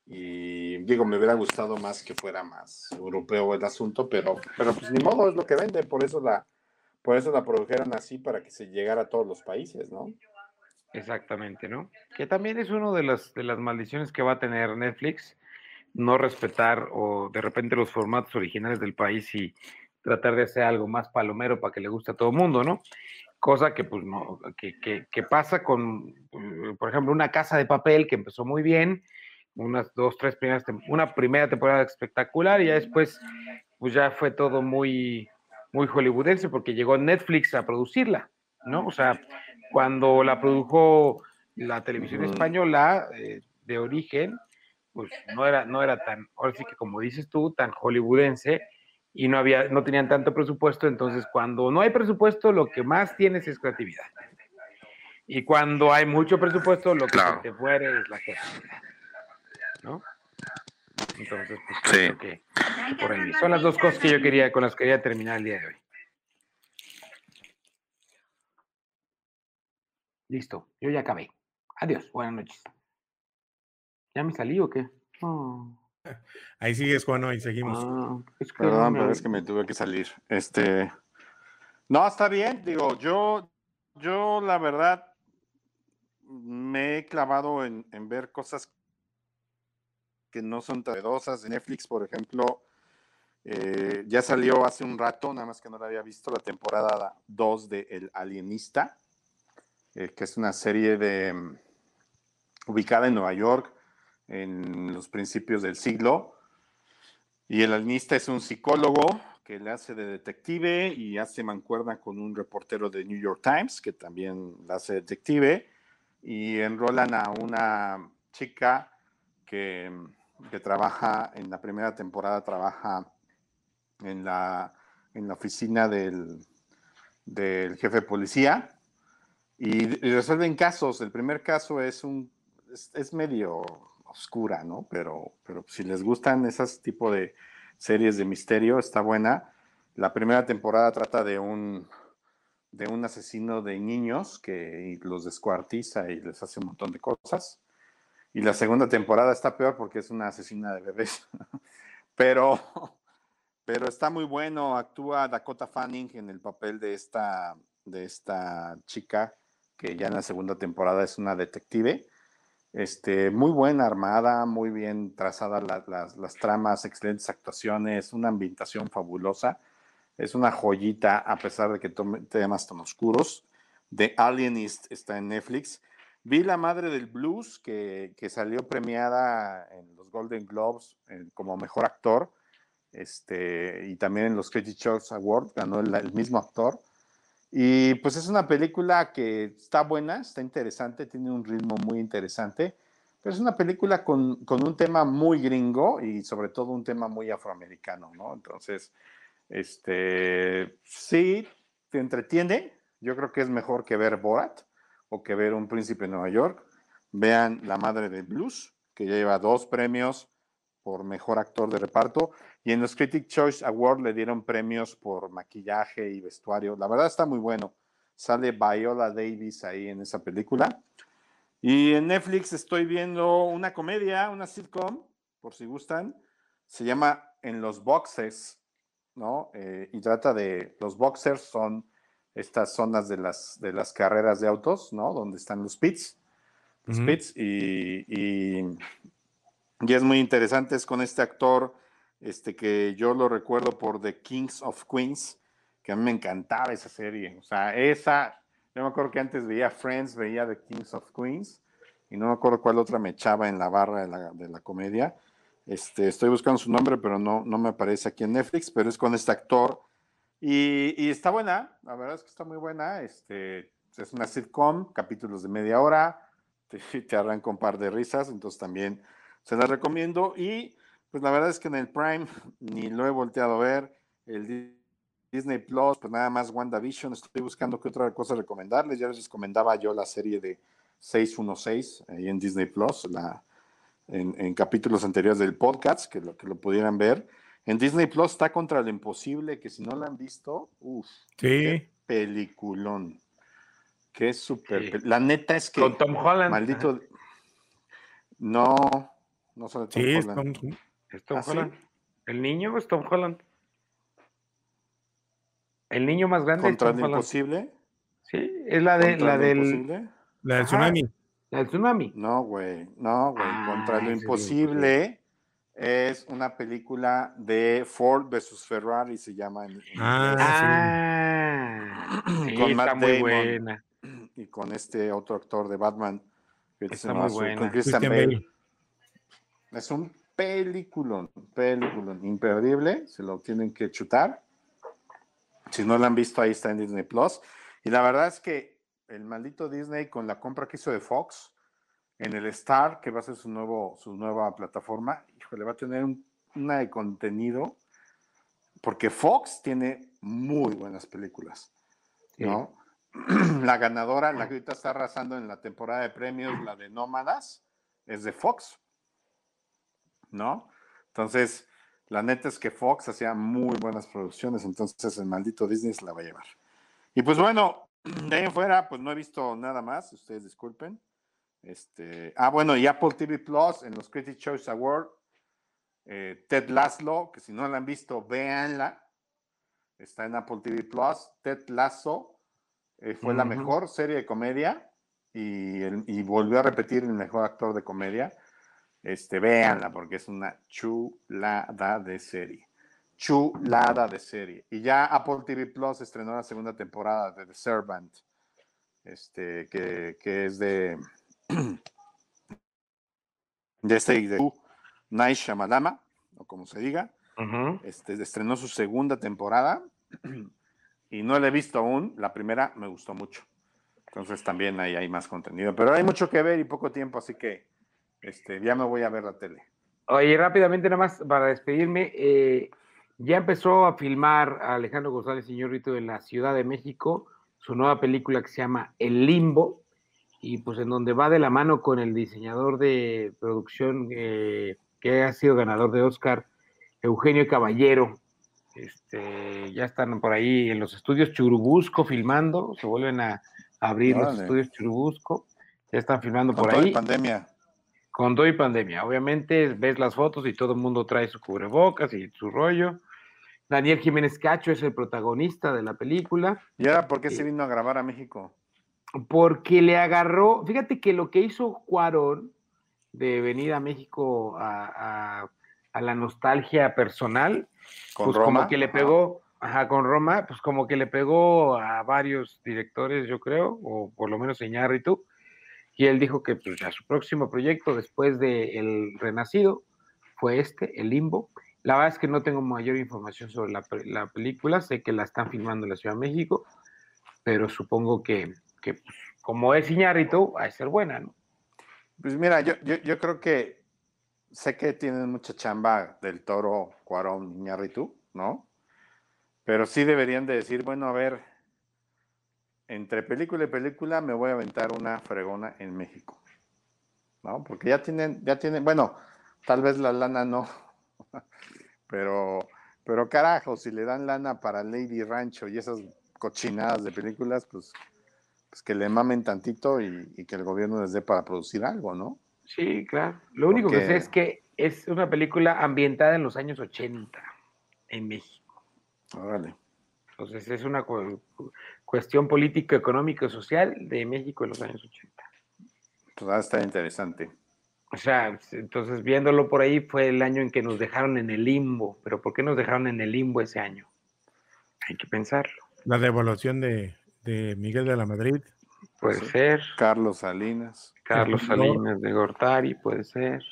y digo, me hubiera gustado más que fuera más europeo el asunto, pero, pero pues ni modo, es lo que vende, por eso la, por eso la produjeron así para que se llegara a todos los países, ¿no? Exactamente, ¿no? Que también es una de las, de las maldiciones que va a tener Netflix, no respetar o de repente los formatos originales del país y tratar de hacer algo más palomero para que le guste a todo el mundo, ¿no? Cosa que pues no, que, que, que pasa con, eh, por ejemplo, una casa de papel que empezó muy bien, unas dos, tres primeras, una primera temporada espectacular y ya después pues ya fue todo muy, muy hollywoodense porque llegó Netflix a producirla, ¿no? O sea, cuando la produjo la televisión española eh, de origen, pues no era, no era tan, ahora sí que como dices tú, tan hollywoodense y no había, no tenían tanto presupuesto, entonces cuando no hay presupuesto, lo que más tienes es creatividad. Y cuando hay mucho presupuesto, lo que Claro. se te muere es la creatividad. ¿No? Entonces, pues Sí. creo que por ahí. Son las dos cosas que yo quería, con las que quería terminar el día de hoy. Listo, yo ya acabé. Adiós, buenas noches. ¿Ya me salí o qué? Oh, Ahí sigues, Juan, y seguimos. ah, es que Perdón, no pero me- es que me tuve que salir. Este. No, está bien. Digo, yo, yo la verdad me he clavado en, en ver cosas que no son tan Netflix, por ejemplo, eh, ya salió hace un rato, nada más que no la había visto, la temporada 2 de El Alienista, eh, que es una serie de mm, ubicada en Nueva York en los principios del siglo. Y el alienista es un psicólogo que le hace de detective y hace mancuerna con un reportero de New York Times que también la hace detective y enrolan a una chica que, que trabaja en la primera temporada, trabaja en la, en la oficina del, del jefe de policía y, resuelven casos. El primer caso es un es, es medio oscura, ¿no? Pero, pero si les gustan esas tipo de series de misterio, está buena. La primera temporada trata de un, de un asesino de niños que los descuartiza y les hace un montón de cosas. Y la segunda temporada está peor porque es una asesina de bebés. pero, pero está muy bueno. Actúa Dakota Fanning en el papel de esta, de esta chica que ya en la segunda temporada es una detective. Este, muy buena armada, muy bien trazadas la- las, las tramas, excelentes actuaciones, una ambientación fabulosa. Es una joyita, a pesar de que tome temas tan oscuros. The Alienist está en Netflix. Vi La Madre del Blues, que, que salió premiada en los Golden Globes eh, como mejor actor. Este, y también en los Critics' Choice Awards ganó el, el mismo actor. Y pues es una película que está buena, está interesante, tiene un ritmo muy interesante, pero es una película con, con un tema muy gringo y sobre todo un tema muy afroamericano, ¿no? Entonces, este, sí, te entretiene. Yo creo que es mejor que ver Borat o que ver Un Príncipe en Nueva York. Vean La Madre del Blues, que ya lleva dos premios por mejor actor de reparto. Y en los Critic Choice Award le dieron premios por maquillaje y vestuario. La verdad está muy bueno. Sale Viola Davis ahí en esa película. Y en Netflix estoy viendo una comedia, una sitcom, por si gustan. Se llama En los Boxes, ¿no? Eh, y trata de, los boxers son estas zonas de las, de las carreras de autos, ¿no? Donde están los pits. Los pits y, y, y es muy interesante, es con este actor este, que yo lo recuerdo por The Kings of Queens, que a mí me encantaba esa serie. O sea, esa, yo me acuerdo que antes veía Friends, veía The Kings of Queens, y no me acuerdo cuál otra me echaba en la barra de la, de la comedia. Este, estoy buscando su nombre, pero no, no me aparece aquí en Netflix, pero es con este actor. Y, y está buena, la verdad es que está muy buena. Este, es una sitcom, capítulos de media hora, te, te arranca un par de risas, entonces también se la recomiendo. Y pues la verdad es que en el Prime ni lo he volteado a ver. El Di- Disney Plus, pues nada más WandaVision. Estoy buscando qué otra cosa recomendarles. Ya les recomendaba yo la serie de 616 ahí en Disney Plus, la, en, en capítulos anteriores del podcast, que lo, que lo pudieran ver. En Disney Plus está contra lo imposible, que si no la han visto, uff, Sí. peliculón. Qué súper. Sí. La neta es que. Con Tom Holland. Maldito. No, no solo Tom Sí, es Holland. Tom- Es Tom ¿Ah, sí? Holland. El niño es Tom Holland. El niño más grande Contra es lo Tom Holland. imposible. Sí, es la de Contra la lo del imposible. la del Ajá. tsunami. la del tsunami. No, güey. No, güey. Ah, Contra lo es lo imposible es una película de Ford versus Ferrari, se llama. en- en Ah, Ah, sí, Con está Matt muy Damon. buena. inglés, y con este otro actor de Batman. que se Está llama muy buena. Con Christian Bale. Bale. Es un peliculón, peliculón imperdible, se lo tienen que chutar. Si no la han visto, ahí está en Disney Plus. Y la verdad es que el maldito Disney, con la compra que hizo de Fox, en el Star, que va a ser su, nuevo, su nueva plataforma, híjole, va a tener un, una de contenido, porque Fox tiene muy buenas películas, ¿no? La ganadora, la que ahorita está arrasando en la temporada de premios, la de Nómadas, es de Fox, ¿no? Entonces, la neta es que Fox hacía muy buenas producciones, entonces el maldito Disney se la va a llevar. Y pues bueno, de ahí en fuera, pues no he visto nada más, ustedes disculpen. Este, ah, bueno, y Apple TV Plus en los Critics Choice Award, eh, Ted Lasso, que si no la han visto, véanla. Está en Apple TV Plus. Ted Lasso eh, fue la mejor serie de comedia y, el- y volvió a repetir el mejor actor de comedia. Este, véanla porque es una chulada de serie. Chulada de serie. Y ya Apple TV Plus estrenó la segunda temporada de The Servant, este, que, que es de, de este de Night Shamalama, o como se diga. Este, estrenó su segunda temporada y no la he visto aún. La primera me gustó mucho. Entonces también ahí hay más contenido. Pero hay mucho que ver y poco tiempo, así que este, ya me voy a ver la tele. Oye, rápidamente nada más para despedirme, eh, ya empezó a filmar a Alejandro González Iñárritu en la Ciudad de México su nueva película que se llama El Limbo y pues en donde va de la mano con el diseñador de producción eh, que ha sido ganador de Oscar, Eugenio Caballero. Este, ya están por ahí en los estudios Churubusco filmando, se vuelven a abrir los estudios Churubusco, ya están filmando Con por toda la ahí. pandemia. Con todo y pandemia. Obviamente ves las fotos y todo el mundo trae su cubrebocas y su rollo. Daniel Jiménez Cacho es el protagonista de la película ¿Y ahora por qué se vino a grabar a México? porque le agarró, fíjate que lo que hizo Cuarón de venir a México a, a- a la nostalgia personal, Con pues Roma. como que le pegó, ajá, con Roma, pues como que le pegó a varios directores, yo creo, o por lo menos Iñárritu, y él dijo que pues ya su próximo proyecto después de El Renacido fue este, El Limbo. La verdad es que no tengo mayor información sobre la, la película, sé que la están filmando en la Ciudad de México, pero supongo que, que, pues, como es Iñárritu, va a ser buena, ¿no? Pues mira, yo, yo, yo creo que sé que tienen mucha chamba del toro, Cuarón, Iñárritu, ¿no? Pero sí deberían de decir, bueno, a ver, entre película y película me voy a aventar una fregona en México, ¿no? Porque ya tienen, ya tienen, bueno, tal vez la lana no, pero, pero carajo, si le dan lana para Lady Rancho y esas cochinadas de películas, pues, pues que le mamen tantito y, y que el gobierno les dé para producir algo, ¿no? Sí, claro. Lo único que sé es que es una película ambientada en los años 80 en México. Órale. Entonces es una cu- cuestión política, económica y social de México en los años 80. Pues va a estar interesante. O sea, entonces viéndolo por ahí fue el año en que nos dejaron en el limbo. Pero ¿por qué nos dejaron en el limbo ese año? Hay que pensarlo. La devaluación de, de Miguel de la Madrid. Puede Sí. ser Carlos Salinas. Carlos. Salinas de Gortari, puede ser.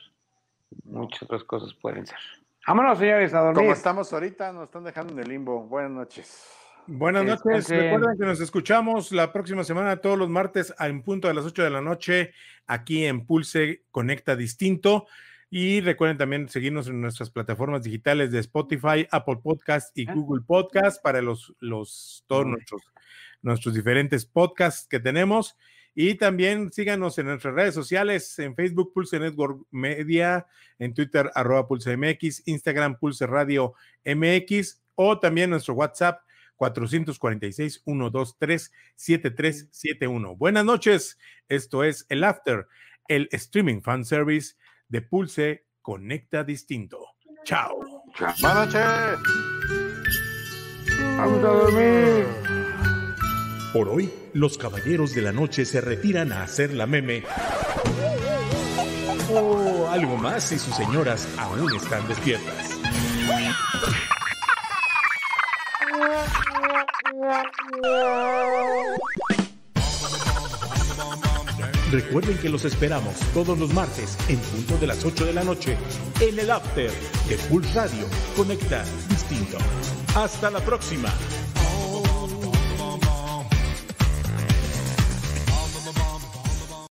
Muchas otras cosas pueden ser. Vámonos, señores, a dormir. Como estamos ahorita, nos están dejando en el limbo. Buenas noches. Buenas noches. Recuerden que nos escuchamos la próxima semana, todos los martes, en punto de las 8 de la noche, aquí en Pulse Conecta Distinto. Y recuerden también seguirnos en nuestras plataformas digitales de Spotify, Apple Podcast y. Google Podcast para los, los todos nuestros, nuestros diferentes podcasts que tenemos. Y también síganos en nuestras redes sociales, en Facebook, Pulse Network Media, en Twitter, arroba Pulse MX, Instagram, Pulse Radio MX, o también nuestro WhatsApp, 446-123-7371. Buenas noches, esto es el After, el streaming fan service de Pulse Conecta Distinto. Chao. Buenas noches. Vamos a dormir. Por hoy, los caballeros de la noche se retiran a hacer la meme. O algo más si sus señoras aún están despiertas. Recuerden que los esperamos todos los martes en punto de las 8 de la noche en el After de Pulse Radio. Conecta distinto. Hasta la próxima.